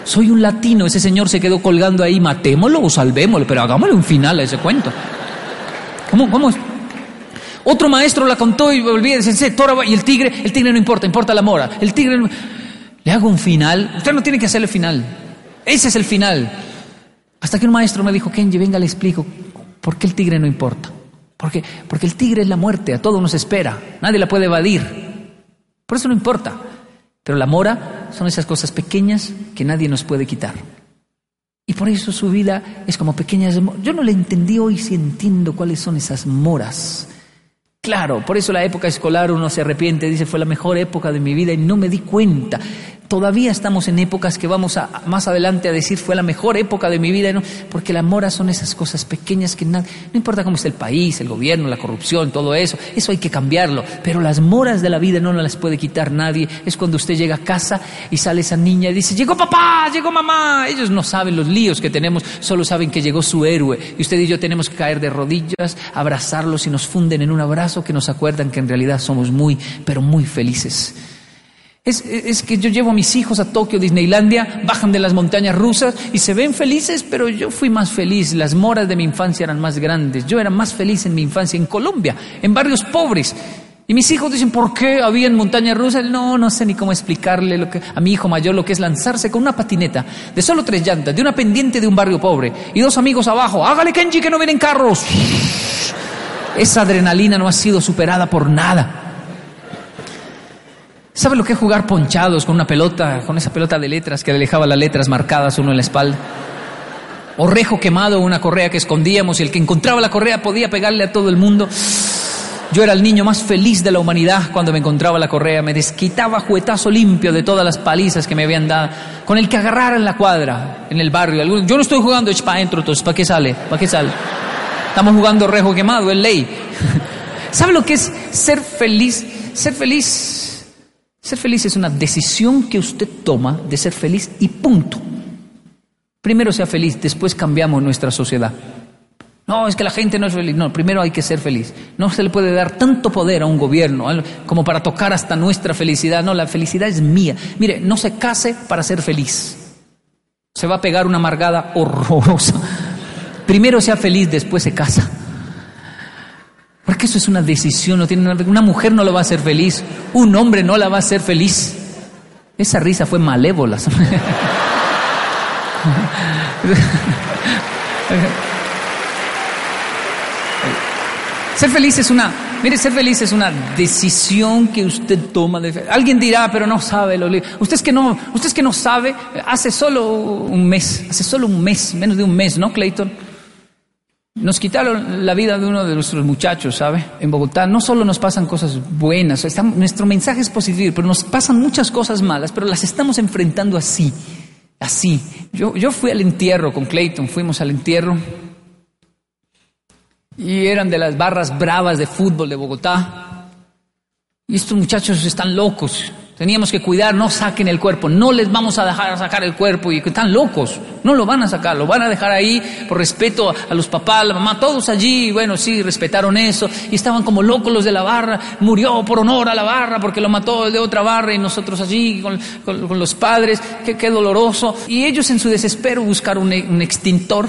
Soy un latino. Ese señor se quedó colgando ahí. Matémoslo o salvémoslo. Pero hagámosle un final a ese cuento. ¿Cómo, cómo es? Otro maestro la contó y volví a decir, y el tigre, el tigre no importa, importa la mora. El tigre, le hago un final. Usted no tiene que hacerle final. Ese es el final. Hasta que un maestro me dijo, Kenji, venga, le explico por qué el tigre no importa. Porque, porque el tigre es la muerte, a todos nos espera, nadie la puede evadir. Por eso no importa. Pero la mora son esas cosas pequeñas que nadie nos puede quitar. Y por eso su vida es como pequeñas... Yo no le entendí hoy si entiendo cuáles son esas moras. Claro, por eso la época escolar uno se arrepiente, dice, fue la mejor época de mi vida y no me di cuenta. Todavía estamos en épocas que vamos a, más adelante a decir fue la mejor época de mi vida, porque las moras son esas cosas pequeñas que nada, no importa cómo está el país, el gobierno, la corrupción, todo eso, eso hay que cambiarlo, pero las moras de la vida no las puede quitar nadie. Es cuando usted llega a casa y sale esa niña y dice, llegó papá, llegó mamá. Ellos no saben los líos que tenemos, solo saben que llegó su héroe. Y usted y yo tenemos que caer de rodillas, abrazarlos y nos funden en un abrazo que nos acuerdan que en realidad somos muy, pero muy felices. Es, que yo llevo a mis hijos a Tokio, Disneylandia, bajan de las montañas rusas y se ven felices, pero yo fui más feliz. Las moras de mi infancia eran más grandes. Yo era más feliz en mi infancia en Colombia, en barrios pobres. Y mis hijos dicen, ¿por qué había en montañas rusas? No, no sé ni cómo explicarle lo que, a mi hijo mayor lo que es lanzarse con una patineta de solo tres llantas, de una pendiente de un barrio pobre y dos amigos abajo. Hágale Kenji que no vienen carros. Esa adrenalina no ha sido superada por nada. ¿Sabe lo que es jugar ponchados con una pelota, con esa pelota de letras que le dejaba las letras marcadas uno en la espalda? O rejo quemado, una correa que escondíamos y el que encontraba la correa podía pegarle a todo el mundo. Yo era el niño más feliz de la humanidad cuando me encontraba la correa, me desquitaba juetazo limpio de todas las palizas que me habían dado, con el que agarrara en la cuadra, en el barrio. Yo no estoy jugando para adentro, ¿para qué sale? ¿Para qué sale? Estamos jugando rejo quemado, es ley. ¿Sabe lo que es ser feliz? Ser feliz ser feliz es una decisión que usted toma de ser feliz y punto. Primero sea feliz, después cambiamos nuestra sociedad. No, es que la gente no es feliz. No, primero hay que ser feliz. No se le puede dar tanto poder a un gobierno como para tocar hasta nuestra felicidad. No, la felicidad es mía. Mire, no se case para ser feliz. Se va a pegar una amargada horrorosa. Primero sea feliz, después se casa. Porque eso es una decisión, no tiene una mujer no lo va a hacer feliz, un hombre no la va a hacer feliz. Esa risa fue malévola. ser feliz es una, mire, ser feliz es una decisión que usted toma. Alguien dirá, pero no sabe lo Usted que no, usted es que no sabe, hace solo un mes, hace solo un mes, menos de un mes, ¿no, Clayton? Nos quitaron la vida de uno de nuestros muchachos, ¿sabe? En Bogotá no solo nos pasan cosas buenas, nuestro mensaje es positivo, pero nos pasan muchas cosas malas, pero las estamos enfrentando así, así. Yo, yo fui al entierro con Clayton, fuimos al entierro y eran de las barras bravas de fútbol de Bogotá. Y estos muchachos están locos, Teníamos que cuidar, no saquen el cuerpo, no les vamos a dejar sacar el cuerpo y están locos, no lo van a sacar, lo van a dejar ahí por respeto a los papás, la mamá, todos allí, bueno, sí, respetaron eso y estaban como locos los de la barra, murió por honor a la barra porque lo mató el de otra barra y nosotros allí con, los padres, qué, qué, doloroso. Y ellos en su desespero buscaron un extintor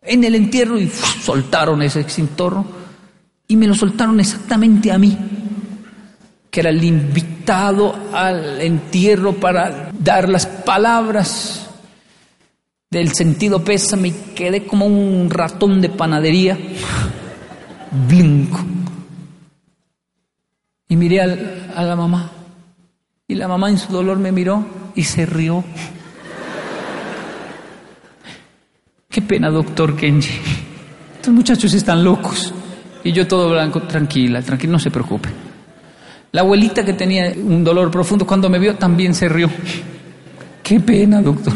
en el entierro y soltaron ese extintor y me lo soltaron exactamente a mí que era el invitado al entierro para dar las palabras del sentido pésame y quedé como un ratón de panadería, blinco. Y miré a la mamá y la mamá en su dolor me miró y se rió. Qué pena, doctor Kenji. Estos muchachos están locos. Y yo todo blanco, tranquila, tranquila, no se preocupe. La abuelita que tenía un dolor profundo cuando me vio también se rió. Qué pena, doctor.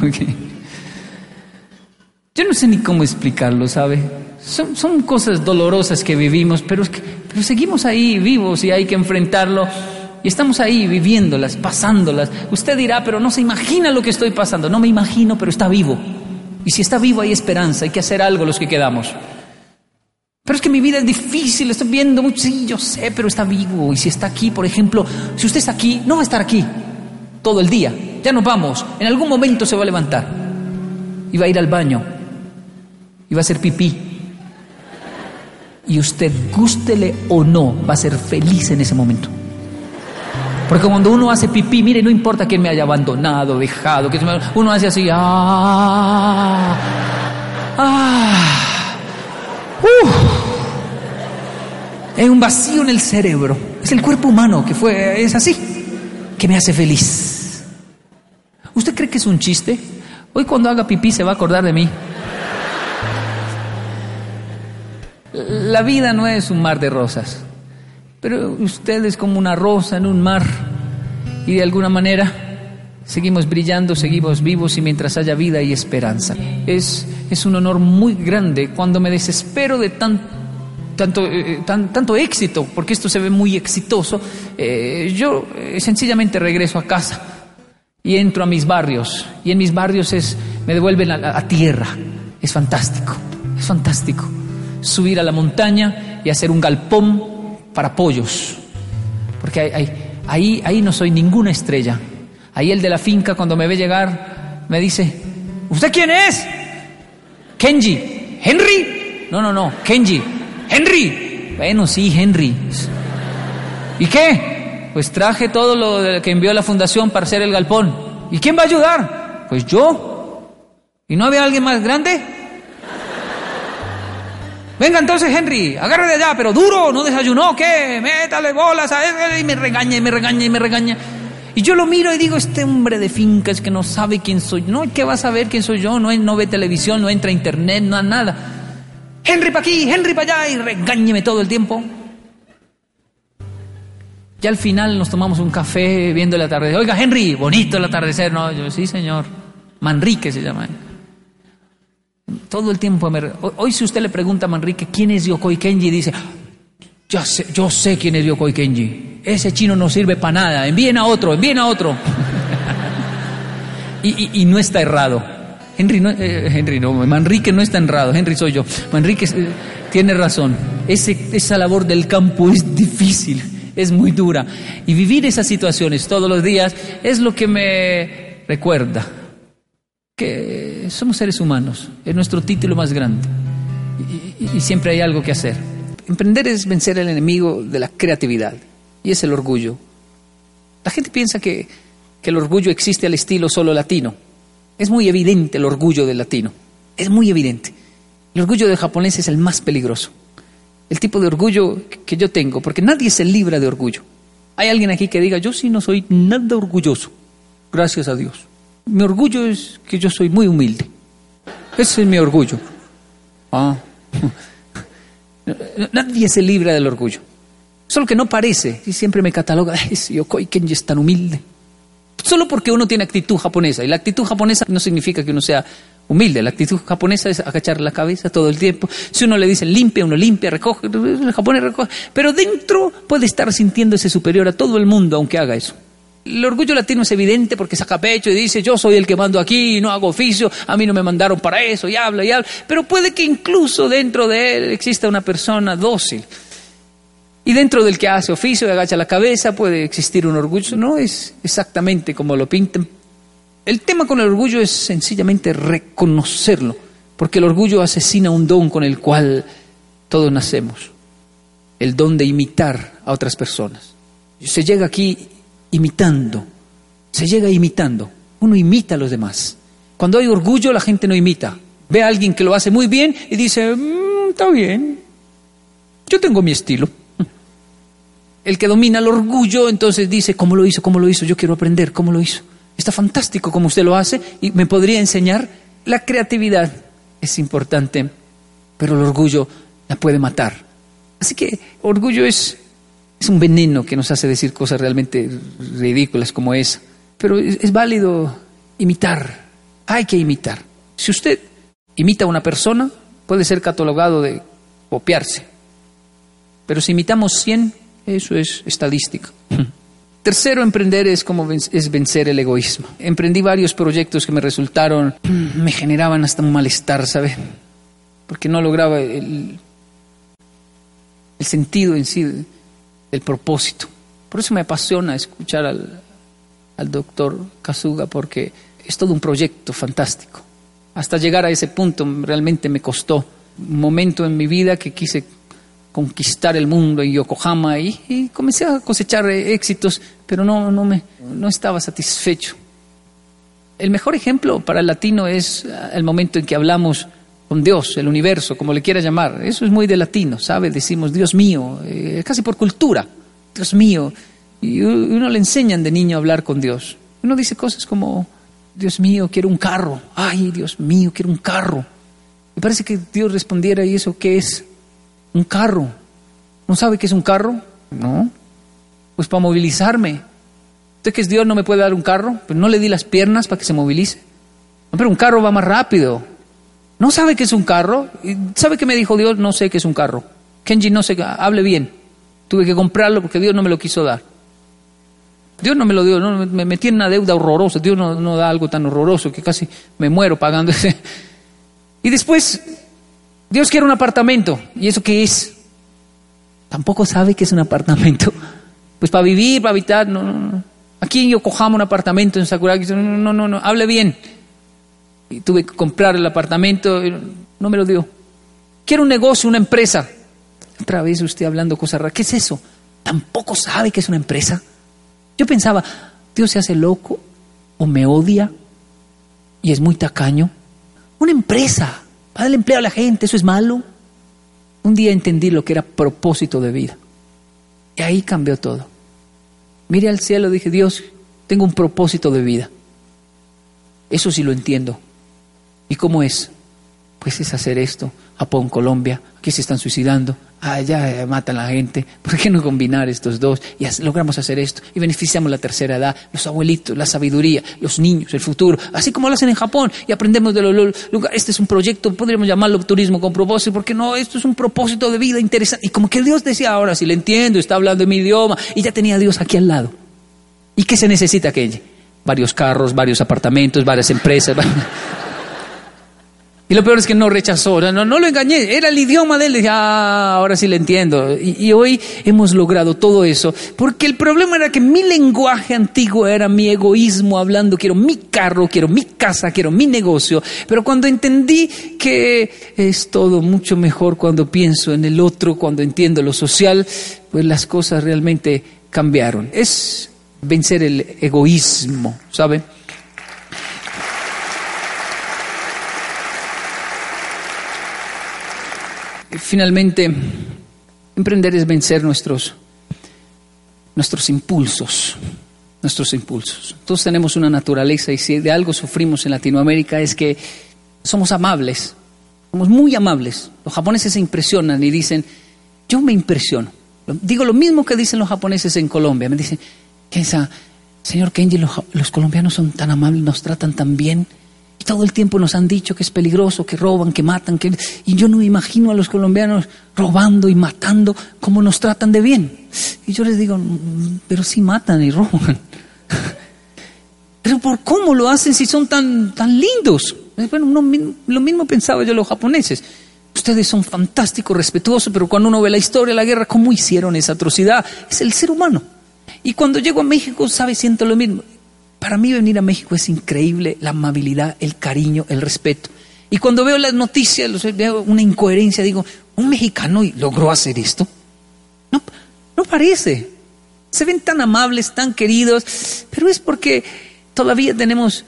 Yo no sé ni cómo explicarlo, ¿sabe? Son, cosas dolorosas que vivimos, pero, pero seguimos ahí vivos y hay que enfrentarlo. Y estamos ahí viviéndolas, pasándolas. Usted dirá, pero no se imagina lo que estoy pasando. No me imagino, pero está vivo. Y si está vivo hay esperanza, hay que hacer algo los que quedamos. Pero es que mi vida es difícil, estoy viendo mucho, sí, yo sé, pero está vivo. Y si está aquí, por ejemplo, si usted está aquí, no va a estar aquí todo el día. Ya nos vamos. En algún momento se va a levantar. Y va a ir al baño. Y va a hacer pipí. Y usted, gústele o no, va a ser feliz en ese momento. Porque cuando uno hace pipí, mire, no importa quién me haya abandonado, dejado, que uno hace así, ah, ah. Hay un vacío en el cerebro. Es el cuerpo humano que fue, es así, que me hace feliz. ¿Usted cree que es un chiste? Hoy cuando haga pipí se va a acordar de mí. La vida no es un mar de rosas, pero usted es como una rosa en un mar y de alguna manera Seguimos brillando, seguimos vivos y mientras haya vida y esperanza. Es, es un honor muy grande cuando me desespero de tan, tanto, eh, tan, tanto éxito, porque esto se ve muy exitoso. eh, yo eh, sencillamente regreso a casa y entro a mis barrios. Y en mis barrios es, me devuelven a, tierra. Es fantástico, es fantástico. Subir a la montaña y hacer un galpón para pollos. Porque ahí, ahí no soy ninguna estrella. Ahí el de la finca cuando me ve llegar me dice, ¿usted quién es? Kenji. ¿Henry? No, no, no, Kenji. Henry. Bueno, sí, Henry. ¿Y qué? Pues traje todo lo que envió la fundación para hacer el galpón. ¿Y quién va a ayudar? Pues yo. ¿Y no había alguien más grande? Venga entonces, Henry, agarre de allá, pero duro, no desayunó, ¿qué? Métale bolas a y me regaña, y me regaña, y me regaña. Y yo lo miro y digo, este hombre de fincas que no sabe quién soy. No, ¿qué va a saber quién soy yo? No, no ve televisión, no entra a internet, no nada. Henry para aquí, Henry para allá, y regáñeme todo el tiempo. Ya al final nos tomamos un café viendo el atardecer. Oiga, Henry, bonito el atardecer, ¿no? Yo, sí, señor. Manrique se llama. Todo el tiempo. me Hoy, si usted le pregunta a Manrique quién es Yokoi Kenji, dice, ya sé, yo sé quién es Yokoi Kenji. Ese chino no sirve para nada. Envíen a otro, envíen a otro. y no está errado. Henry no, eh, Henry no, Manrique no está errado, Henry soy yo. Manrique eh, tiene razón. Esa labor del campo es difícil, es muy dura. Y vivir esas situaciones todos los días es lo que me recuerda que somos seres humanos, es nuestro título más grande y, siempre hay algo que hacer. Emprender es vencer el enemigo de la creatividad y es el orgullo. La gente piensa que el orgullo existe al estilo solo latino. Es muy evidente el orgullo del latino, es muy evidente. El orgullo del japonés es el más peligroso. El tipo de orgullo que- yo tengo, porque nadie se libra de orgullo. Hay alguien aquí que diga, yo sí no soy nada orgulloso, gracias a Dios. Mi orgullo es que yo soy muy humilde. Ese es mi orgullo. Ah. Nadie se libra del orgullo. Solo que no parece. Y siempre me cataloga, "Ay, ese Yokoi Kenji es tan humilde. Solo porque uno tiene actitud japonesa. Y la actitud japonesa no significa que uno sea humilde. La actitud japonesa es agachar la cabeza todo el tiempo. Si uno le dice limpia, uno limpia, recoge. El japonés recoge. Pero dentro puede estar sintiéndose superior a todo el mundo aunque haga eso. El orgullo latino es evidente porque saca pecho y dice, yo soy el que mando aquí, no hago oficio, a mí no me mandaron para eso, y habla y habla. Pero puede que incluso dentro de él exista una persona dócil. Y dentro del que hace oficio y agacha la cabeza puede existir un orgullo. No es exactamente como lo pintan. El tema con el orgullo es sencillamente reconocerlo, porque el orgullo asesina un don con el cual todos nacemos, el don de imitar a otras personas. Se llega aquí imitando, se llega imitando, uno imita a los demás. Cuando hay orgullo la gente no imita, ve a alguien que lo hace muy bien y dice, "Mm, está bien, yo tengo mi estilo. El que domina el orgullo entonces dice, ¿cómo lo hizo? ¿Cómo lo hizo? Yo quiero aprender, ¿cómo lo hizo? Está fantástico como usted lo hace y me podría enseñar. La creatividad es importante, pero el orgullo la puede matar. Así que orgullo es, es un veneno que nos hace decir cosas realmente ridículas como esa. Pero es, es válido imitar, hay que imitar. Si usted imita a una persona, puede ser catalogado de copiarse. Pero si imitamos 100, eso es estadística. Tercero, emprender es como es vencer el egoísmo. Emprendí varios proyectos que me resultaron, me generaban hasta un malestar, ¿sabe? Porque no lograba el, el sentido en sí del propósito. Por eso me apasiona escuchar al, al doctor Kazuga, porque es todo un proyecto fantástico. Hasta llegar a ese punto realmente me costó un momento en mi vida que quise conquistar el mundo en Yokohama y, y comencé a cosechar eh, éxitos, pero no, no, me, no estaba satisfecho. El mejor ejemplo para el latino es ah, el momento en que hablamos con Dios, el universo, como le quiera llamar. Eso es muy de latino, ¿sabe? Decimos, Dios mío, eh, casi por cultura, Dios mío. Y uno le enseñan de niño a hablar con Dios. Uno dice cosas como, Dios mío, quiero un carro. Ay, Dios mío, quiero un carro. Me parece que Dios respondiera, ¿y eso qué es? Un carro. ¿No sabe qué es un carro? No. Pues para movilizarme. Usted que es Dios no me puede dar un carro, pero no le di las piernas para que se movilice. pero un carro va más rápido. No sabe que es un carro. ¿Sabe qué me dijo Dios? No sé qué es un carro. Kenji, no sé, hable bien. Tuve que comprarlo porque Dios no me lo quiso dar. Dios no me lo dio, no, me metí en una deuda horrorosa. Dios no, no da algo tan horroroso que casi me muero pagando ese. Y después, Dios quiere un apartamento. ¿Y eso qué es? Tampoco sabe que es un apartamento. Pues para vivir, para habitar, no, no, no. Aquí en Yokohama un apartamento en Sakuragi, no, no, no, no, hable bien. Tuve que comprar el apartamento, no me lo dio. Quiero un negocio, una empresa. Otra vez usted hablando cosas raras. ¿Qué es eso? Tampoco sabe que es una empresa. Yo pensaba, Dios se hace loco o me odia y es muy tacaño. Una empresa, para darle empleo a la gente, eso es malo. Un día entendí lo que era propósito de vida. Y ahí cambió todo. Mire al cielo, dije, Dios, tengo un propósito de vida. Eso sí lo entiendo. ¿Y cómo es? Pues es hacer esto. Japón, Colombia, aquí se están suicidando, allá matan a la gente. ¿Por qué no combinar estos dos? Y logramos hacer esto. Y beneficiamos la tercera edad, los abuelitos, la sabiduría, los niños, el futuro. Así como lo hacen en Japón. Y aprendemos de los lugares. Este es un proyecto, podríamos llamarlo turismo con propósito, porque no, esto es un propósito de vida interesante. Y como que Dios decía, ahora si le entiendo, está hablando en mi idioma. Y ya tenía a Dios aquí al lado. ¿Y qué se necesita aquello? Varios carros, varios apartamentos, varias empresas. Y lo peor es que no rechazó, no, no lo engañé, era el idioma de él. Dije, ah, ahora sí le entiendo. Y, hoy hemos logrado todo eso, porque el problema era que mi lenguaje antiguo era mi egoísmo hablando, quiero mi carro, quiero mi casa, quiero mi negocio. Pero cuando entendí que es todo mucho mejor cuando pienso en el otro, cuando entiendo lo social, pues las cosas realmente cambiaron. Es vencer el egoísmo, ¿sabe? Finalmente, emprender es vencer nuestros, nuestros impulsos, nuestros impulsos. Todos tenemos una naturaleza y si de algo sufrimos en Latinoamérica es que somos amables, somos muy amables. Los japoneses se impresionan y dicen, yo me impresiono. Digo lo mismo que dicen los japoneses en Colombia. Me dicen, señor Kenji, los, los colombianos son tan amables, nos tratan tan bien. Y todo el tiempo nos han dicho que es peligroso, que roban, que matan, que... y yo no me imagino a los colombianos robando y matando como nos tratan de bien. Y yo les digo, mm, pero sí matan y roban. Pero ¿por cómo lo hacen si son tan, tan lindos? Eh, bueno, lo mismo pensaba yo los japoneses. Ustedes son fantásticos, respetuosos, pero cuando uno ve la historia la guerra, ¿cómo hicieron esa atrocidad? Es el ser humano. Y cuando llego a México, ¿sabe? Siento lo mismo. Para mí venir a México es increíble la amabilidad, el cariño, el respeto. Y cuando veo las noticias, veo una incoherencia, digo, ¿un mexicano logró hacer esto? No, no parece. Se ven tan amables, tan queridos, pero es porque todavía tenemos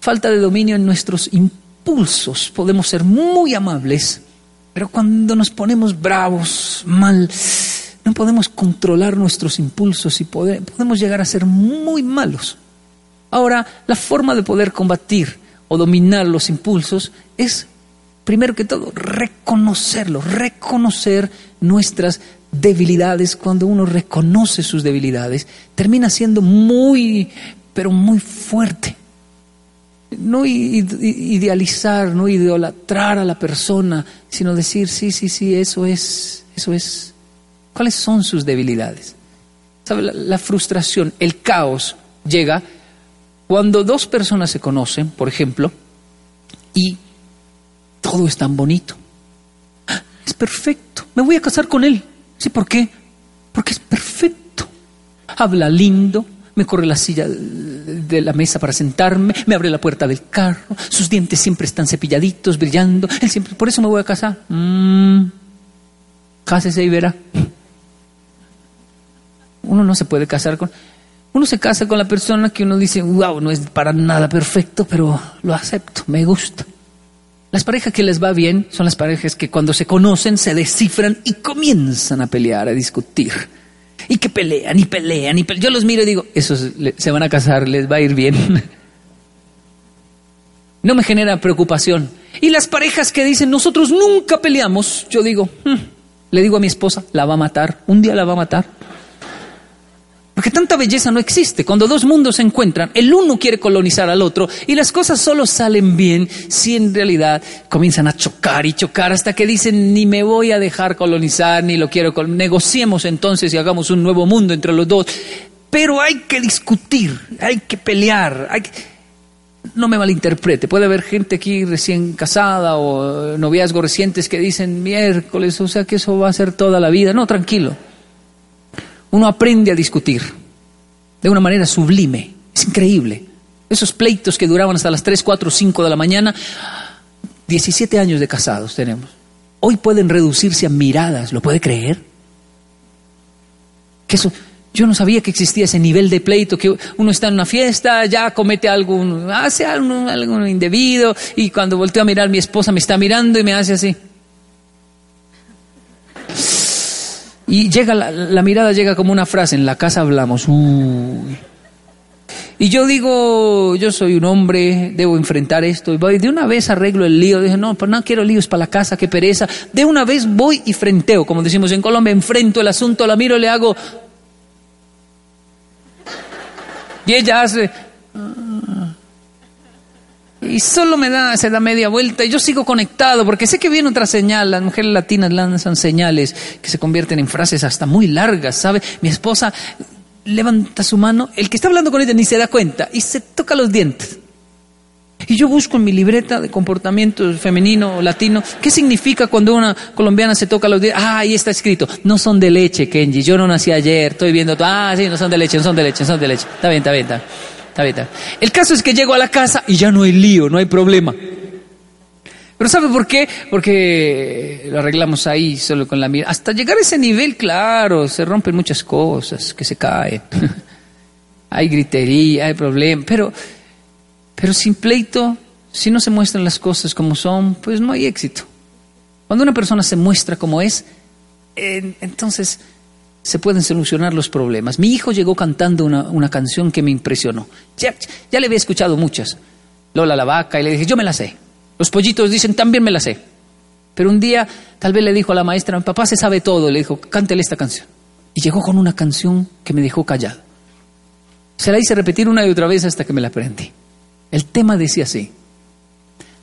falta de dominio en nuestros impulsos. Podemos ser muy amables, pero cuando nos ponemos bravos, mal, no podemos controlar nuestros impulsos y podemos llegar a ser muy malos. Ahora, la forma de poder combatir o dominar los impulsos es, primero que todo, reconocerlos, reconocer nuestras debilidades. Cuando uno reconoce sus debilidades, termina siendo muy, pero muy fuerte. No idealizar, no idolatrar a la persona, sino decir, sí, sí, sí, eso es, eso es. ¿Cuáles son sus debilidades? ¿Sabe? la frustración, el caos llega cuando dos personas se conocen, por ejemplo, y todo es tan bonito, es perfecto, me voy a casar con él. ¿Sí por qué? Porque es perfecto. Habla lindo, me corre la silla de la mesa para sentarme, me abre la puerta del carro, sus dientes siempre están cepilladitos, brillando, él siempre, por eso me voy a casar. Mm, cásese y verá. Uno no se puede casar con... Uno se casa con la persona que uno dice, wow, no es para nada perfecto, pero lo acepto, me gusta. Las parejas que les va bien son las parejas que cuando se conocen se descifran y comienzan a pelear, a discutir. Y que pelean y pelean y pelean. Yo los miro y digo, esos se van a casar, les va a ir bien. No me genera preocupación. Y las parejas que dicen, nosotros nunca peleamos, yo digo, hmm", le digo a mi esposa, la va a matar, un día la va a matar. Porque tanta belleza no existe. Cuando dos mundos se encuentran, el uno quiere colonizar al otro y las cosas solo salen bien si en realidad comienzan a chocar y chocar hasta que dicen ni me voy a dejar colonizar ni lo quiero. Negociemos entonces y hagamos un nuevo mundo entre los dos. Pero hay que discutir, hay que pelear. Hay No me malinterprete, puede haber gente aquí recién casada o noviazgos recientes que dicen miércoles, o sea que eso va a ser toda la vida. No, tranquilo uno aprende a discutir de una manera sublime. Es increíble. Esos pleitos que duraban hasta las 3, 4, 5 de la mañana, 17 años de casados tenemos. Hoy pueden reducirse a miradas, ¿lo puede creer? Que eso, yo no sabía que existía ese nivel de pleito, que uno está en una fiesta, ya comete algo, hace algo, algo indebido, y cuando volteo a mirar, mi esposa me está mirando y me hace así. Y llega la, mirada llega como una frase, en la casa hablamos. Y yo digo, yo soy un hombre, debo enfrentar esto. Y voy, de una vez arreglo el lío. Dije, no, pues no quiero líos para la casa, qué pereza. De una vez voy y frenteo, como decimos en Colombia, enfrento el asunto, la miro, le hago. Y ella hace. Y solo me da, se da media vuelta y yo sigo conectado porque sé que viene otra señal. Las mujeres latinas lanzan señales que se convierten en frases hasta muy largas, ¿sabe? Mi esposa levanta su mano, el que está hablando con ella ni se da cuenta y se toca los dientes. Y yo busco en mi libreta de comportamiento femenino o latino, ¿qué significa cuando una colombiana se toca los dientes? Ah, ahí está escrito, no son de leche, Kenji, yo no nací ayer, estoy viendo, ah, sí, no son de leche, no son de leche, no son de leche. Está bien, está bien, está bien. El caso es que llego a la casa y ya no hay lío, no hay problema. Pero ¿sabe por qué? Porque lo arreglamos ahí solo con la mirada. Hasta llegar a ese nivel, claro, se rompen muchas cosas, que se caen. hay gritería, hay problemas, pero, pero sin pleito, si no se muestran las cosas como son, pues no hay éxito. Cuando una persona se muestra como es, entonces se pueden solucionar los problemas. Mi hijo llegó cantando una, canción que me impresionó. Ya, ya, le había escuchado muchas. Lola la vaca, y le dije, yo me la sé. Los pollitos dicen, también me la sé. Pero un día tal vez le dijo a la maestra, papá se sabe todo, le dijo, cántele esta canción. Y llegó con una canción que me dejó callado. Se la hice repetir una y otra vez hasta que me la aprendí. El tema decía así.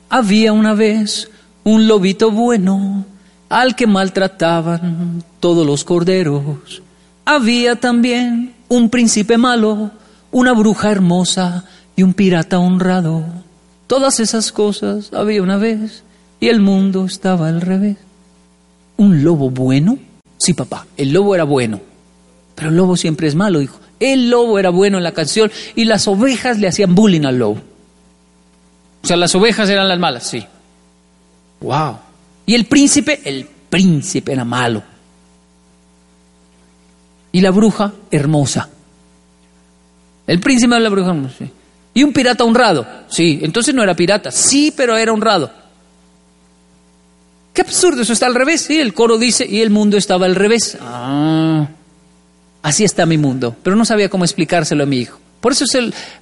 Había una vez un lobito bueno al que maltrataban todos los corderos. Había también un príncipe malo, una bruja hermosa y un pirata honrado. Todas esas cosas había una vez y el mundo estaba al revés. ¿Un lobo bueno? Sí, papá, el lobo era bueno. Pero el lobo siempre es malo, dijo. El lobo era bueno en la canción y las ovejas le hacían bullying al lobo. O sea, las ovejas eran las malas, sí. Wow. Y el príncipe, el príncipe era malo. Y la bruja, hermosa. El príncipe era la bruja hermosa. Y un pirata honrado. Sí, entonces no era pirata. Sí, pero era honrado. Qué absurdo, eso está al revés. Sí, el coro dice, y el mundo estaba al revés. Ah, así está mi mundo. Pero no sabía cómo explicárselo a mi hijo. Por eso,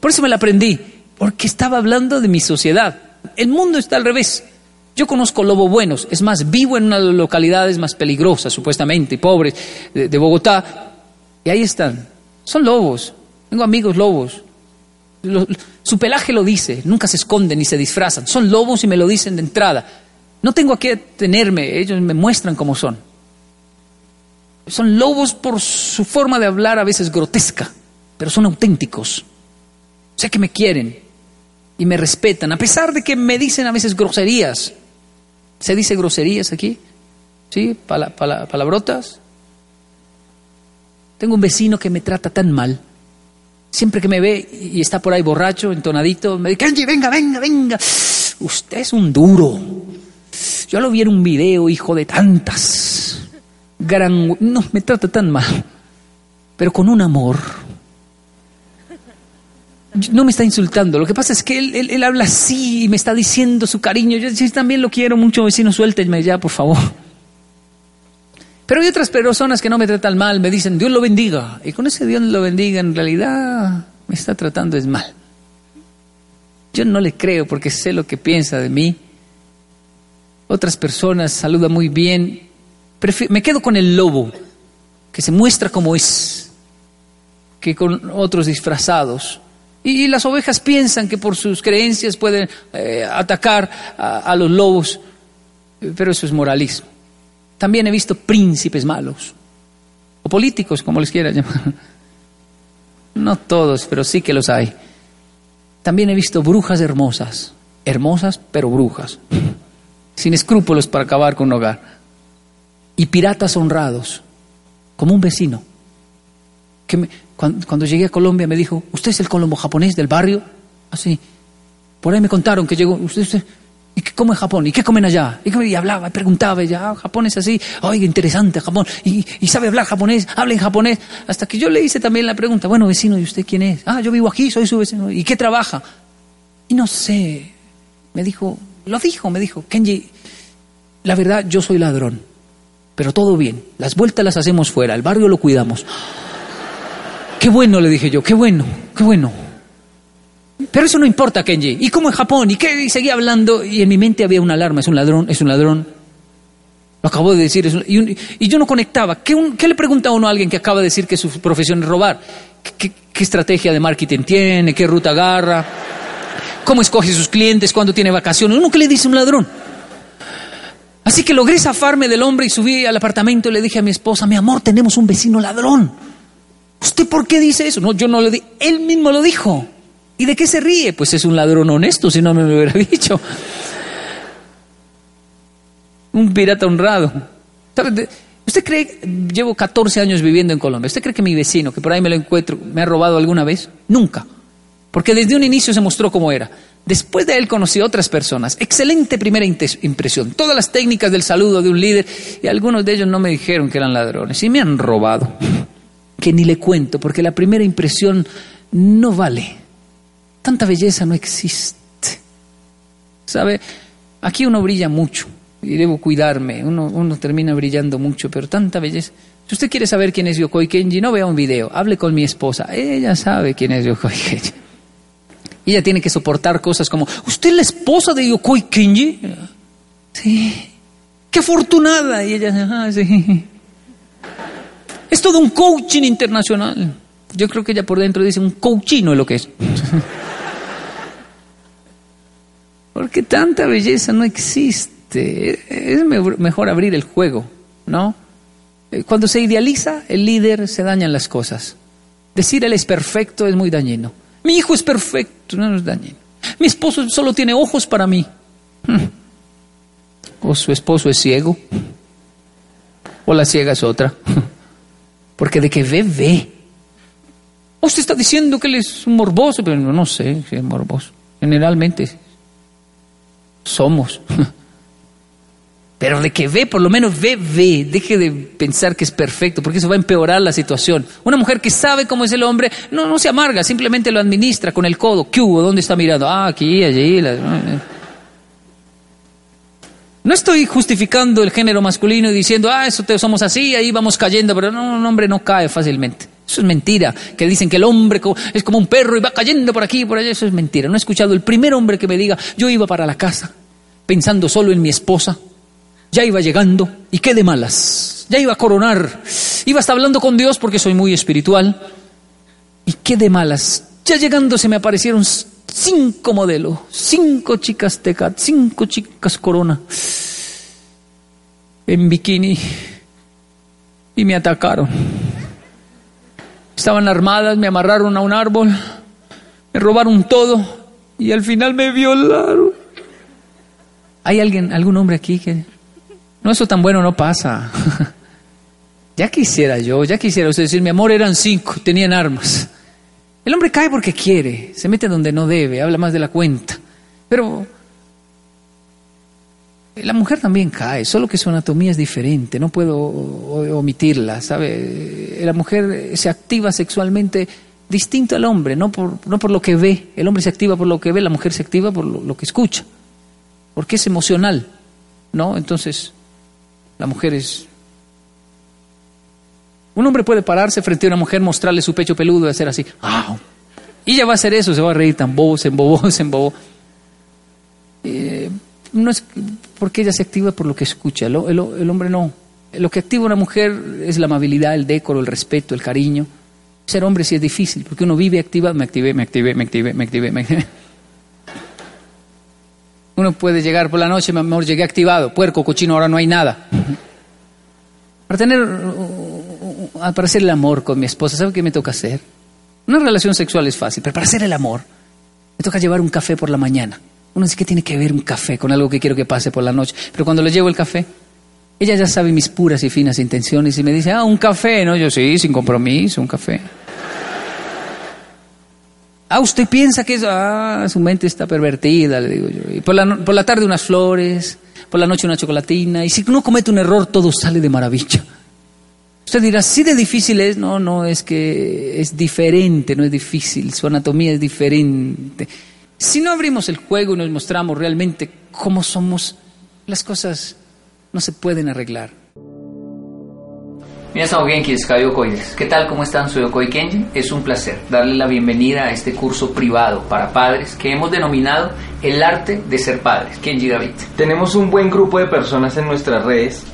por eso me la aprendí. Porque estaba hablando de mi sociedad. El mundo está al revés. Yo conozco lobos buenos, es más, vivo en una de las localidades más peligrosas, supuestamente, pobres, de, Bogotá, y ahí están. Son lobos. Tengo amigos lobos. su pelaje lo dice, nunca se esconden ni se disfrazan. Son lobos y me lo dicen de entrada. No tengo a qué tenerme, ellos me muestran cómo son. Son lobos por su forma de hablar a veces grotesca, pero son auténticos. Sé que me quieren y me respetan, a pesar de que me dicen a veces groserías. ¿Se dice groserías aquí? ¿Sí? ¿Palabrotas? Tengo un vecino que me trata tan mal. Siempre que me ve y está por ahí borracho, entonadito, me dice, Kenji, venga, venga, venga. Usted es un duro. Yo lo vi en un video, hijo de tantas. No, me trata tan mal. Pero con un amor no me está insultando. Lo que pasa es que él, habla así y me está diciendo su cariño. Yo, también lo quiero mucho, vecino, suéltenme ya, por favor. Pero hay otras personas que no me tratan mal, me dicen, Dios lo bendiga. Y con ese Dios lo bendiga, en realidad me está tratando es mal. Yo no le creo porque sé lo que piensa de mí. Otras personas saludan muy bien. me quedo con el lobo, que se muestra como es que con otros disfrazados. Y, las ovejas piensan que por sus creencias pueden eh, atacar a, los lobos, pero eso es moralismo. También he visto príncipes malos, o políticos, como les quiera llamar. No todos, pero sí que los hay. También he visto brujas hermosas, hermosas pero brujas, sin escrúpulos para acabar con un hogar. Y piratas honrados, como un vecino, cuando, llegué a Colombia me dijo, ¿usted es el colombo japonés del barrio? Así. Por ahí me contaron que llegó, usted, usted ¿y qué come en Japón? ¿Y qué comen allá? Y, hablaba, y preguntaba, y ya, ah, Japón es así, oiga, interesante Japón, y, y, sabe hablar japonés, habla en japonés, hasta que yo le hice también la pregunta, bueno, vecino, ¿y usted quién es? Ah, yo vivo aquí, soy su vecino, ¿y qué trabaja? Y no sé, me dijo, lo dijo, me dijo, Kenji, la verdad, yo soy ladrón, pero todo bien, las vueltas las hacemos fuera, el barrio lo cuidamos. Qué bueno, le dije yo, qué bueno, qué bueno. Pero eso no importa, Kenji. ¿Y cómo en Japón? ¿Y qué? Y seguía hablando y en mi mente había una alarma. Es un ladrón, es un ladrón. Lo acabo de decir. y, yo no conectaba. ¿Qué, le pregunta uno a alguien que acaba de decir que su profesión es robar? ¿Qué, estrategia de marketing tiene? ¿Qué ruta agarra? ¿Cómo escoge sus clientes? ¿Cuándo tiene vacaciones? ¿Uno qué le dice un ladrón? Así que logré zafarme del hombre y subí al apartamento y le dije a mi esposa, mi amor, tenemos un vecino ladrón. ¿Usted por qué dice eso? No, yo no lo di. Él mismo lo dijo. ¿Y de qué se ríe? Pues es un ladrón honesto, si no me lo hubiera dicho. Un pirata honrado. ¿Usted cree, llevo 14 años viviendo en Colombia, ¿usted cree que mi vecino, que por ahí me lo encuentro, me ha robado alguna vez? Nunca. Porque desde un inicio se mostró cómo era. Después de él conocí a otras personas. Excelente primera impresión. Todas las técnicas del saludo de un líder y algunos de ellos no me dijeron que eran ladrones y me han robado que ni le cuento, porque la primera impresión no vale. Tanta belleza no existe. ¿Sabe? Aquí uno brilla mucho y debo cuidarme. Uno, uno termina brillando mucho, pero tanta belleza. Si usted quiere saber quién es Yokoi Kenji, no vea un video, hable con mi esposa. Ella sabe quién es Yokoi Kenji. Ella tiene que soportar cosas como, ¿usted es la esposa de Yokoi Kenji? Sí. ¡Qué afortunada! Y ella, ah, sí. Es todo un coaching internacional. Yo creo que ella por dentro dice un coachino es lo que es. Porque tanta belleza no existe. Es mejor abrir el juego, ¿no? Eh, cuando se idealiza, el líder se dañan las cosas. Decir él es perfecto es muy dañino. Mi hijo es perfecto, no es dañino. Mi esposo solo tiene ojos para mí. O su esposo es ciego. O la ciega es otra. Porque de que ve, ve. Usted está diciendo que él es un morboso, pero no sé si es morboso. Generalmente somos. Pero de que ve, por lo menos ve, ve. Deje de pensar que es perfecto, porque eso va a empeorar la situación. Una mujer que sabe cómo es el hombre, no, no se amarga, simplemente lo administra con el codo. ¿Qué hubo? ¿Dónde está mirando? Ah, aquí, allí. No estoy justificando el género masculino y diciendo, ah, eso te, somos así, ahí vamos cayendo, pero no, un hombre no cae fácilmente. Eso es mentira, que dicen que el hombre es como un perro y va cayendo por aquí y por allá, eso es mentira. No he escuchado el primer hombre que me diga, yo iba para la casa pensando solo en mi esposa, ya iba llegando y qué de malas, ya iba a coronar, iba hasta hablando con Dios porque soy muy espiritual y qué de malas, ya llegando se me aparecieron cinco modelos, cinco chicas tecat, cinco chicas corona en bikini y me atacaron. Estaban armadas, me amarraron a un árbol, me robaron todo y al final me violaron. ¿Hay alguien, algún hombre aquí que... No, eso tan bueno no pasa. ya quisiera yo, ya quisiera usted decir, mi amor, eran cinco, tenían armas. El hombre cae porque quiere, se mete donde no debe, habla más de la cuenta. Pero la mujer también cae, solo que su anatomía es diferente, no puedo omitirla, ¿sabe? La mujer se activa sexualmente distinto al hombre, no por, no por lo que ve. El hombre se activa por lo que ve, la mujer se activa por lo, lo que escucha, porque es emocional, ¿no? Entonces, la mujer es un hombre puede pararse frente a una mujer, mostrarle su pecho peludo y hacer así. Y ella va a hacer eso, se va a reír tan bobo, se embobó, se embobó. Eh, no es porque ella se activa por lo que escucha, el, hombre no. Lo que activa una mujer es la amabilidad, el decoro, el respeto, el cariño. Ser hombre sí es difícil, porque uno vive activa, me activé, me activé, me activé, me activé, me activé. Uno puede llegar por la noche, mejor llegué activado, puerco, cochino, ahora no hay nada. Para tener, para hacer el amor con mi esposa, ¿sabe qué me toca hacer? Una relación sexual es fácil, pero para hacer el amor, me toca llevar un café por la mañana. Uno dice que tiene que ver un café con algo que quiero que pase por la noche. Pero cuando le llevo el café, ella ya sabe mis puras y finas intenciones y me dice, ah, un café, ¿no? Yo sí, sin compromiso, un café. Ah, usted piensa que es, ah, su mente está pervertida, le digo yo. Por la, por la tarde unas flores, por la noche una chocolatina. Y si uno comete un error, todo sale de maravilla. Usted dirá, sí de difícil es, no, no, es que es diferente, no es difícil, su anatomía es diferente. Si no abrimos el juego y nos mostramos realmente cómo somos, las cosas no se pueden arreglar. ¿Qué tal? ¿Cómo están? Soy Okoi Kenji. Es un placer darle la bienvenida a este curso privado para padres que hemos denominado El arte de ser padres. Kenji David. Tenemos un buen grupo de personas en nuestras redes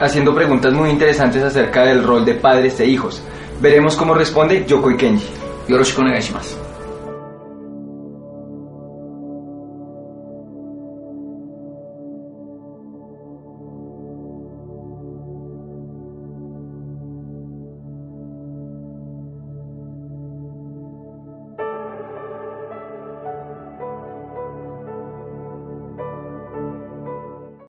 haciendo preguntas muy interesantes acerca del rol de padres e hijos. Veremos cómo responde Yokoi Kenji. Yoroshiku onegaishimasu.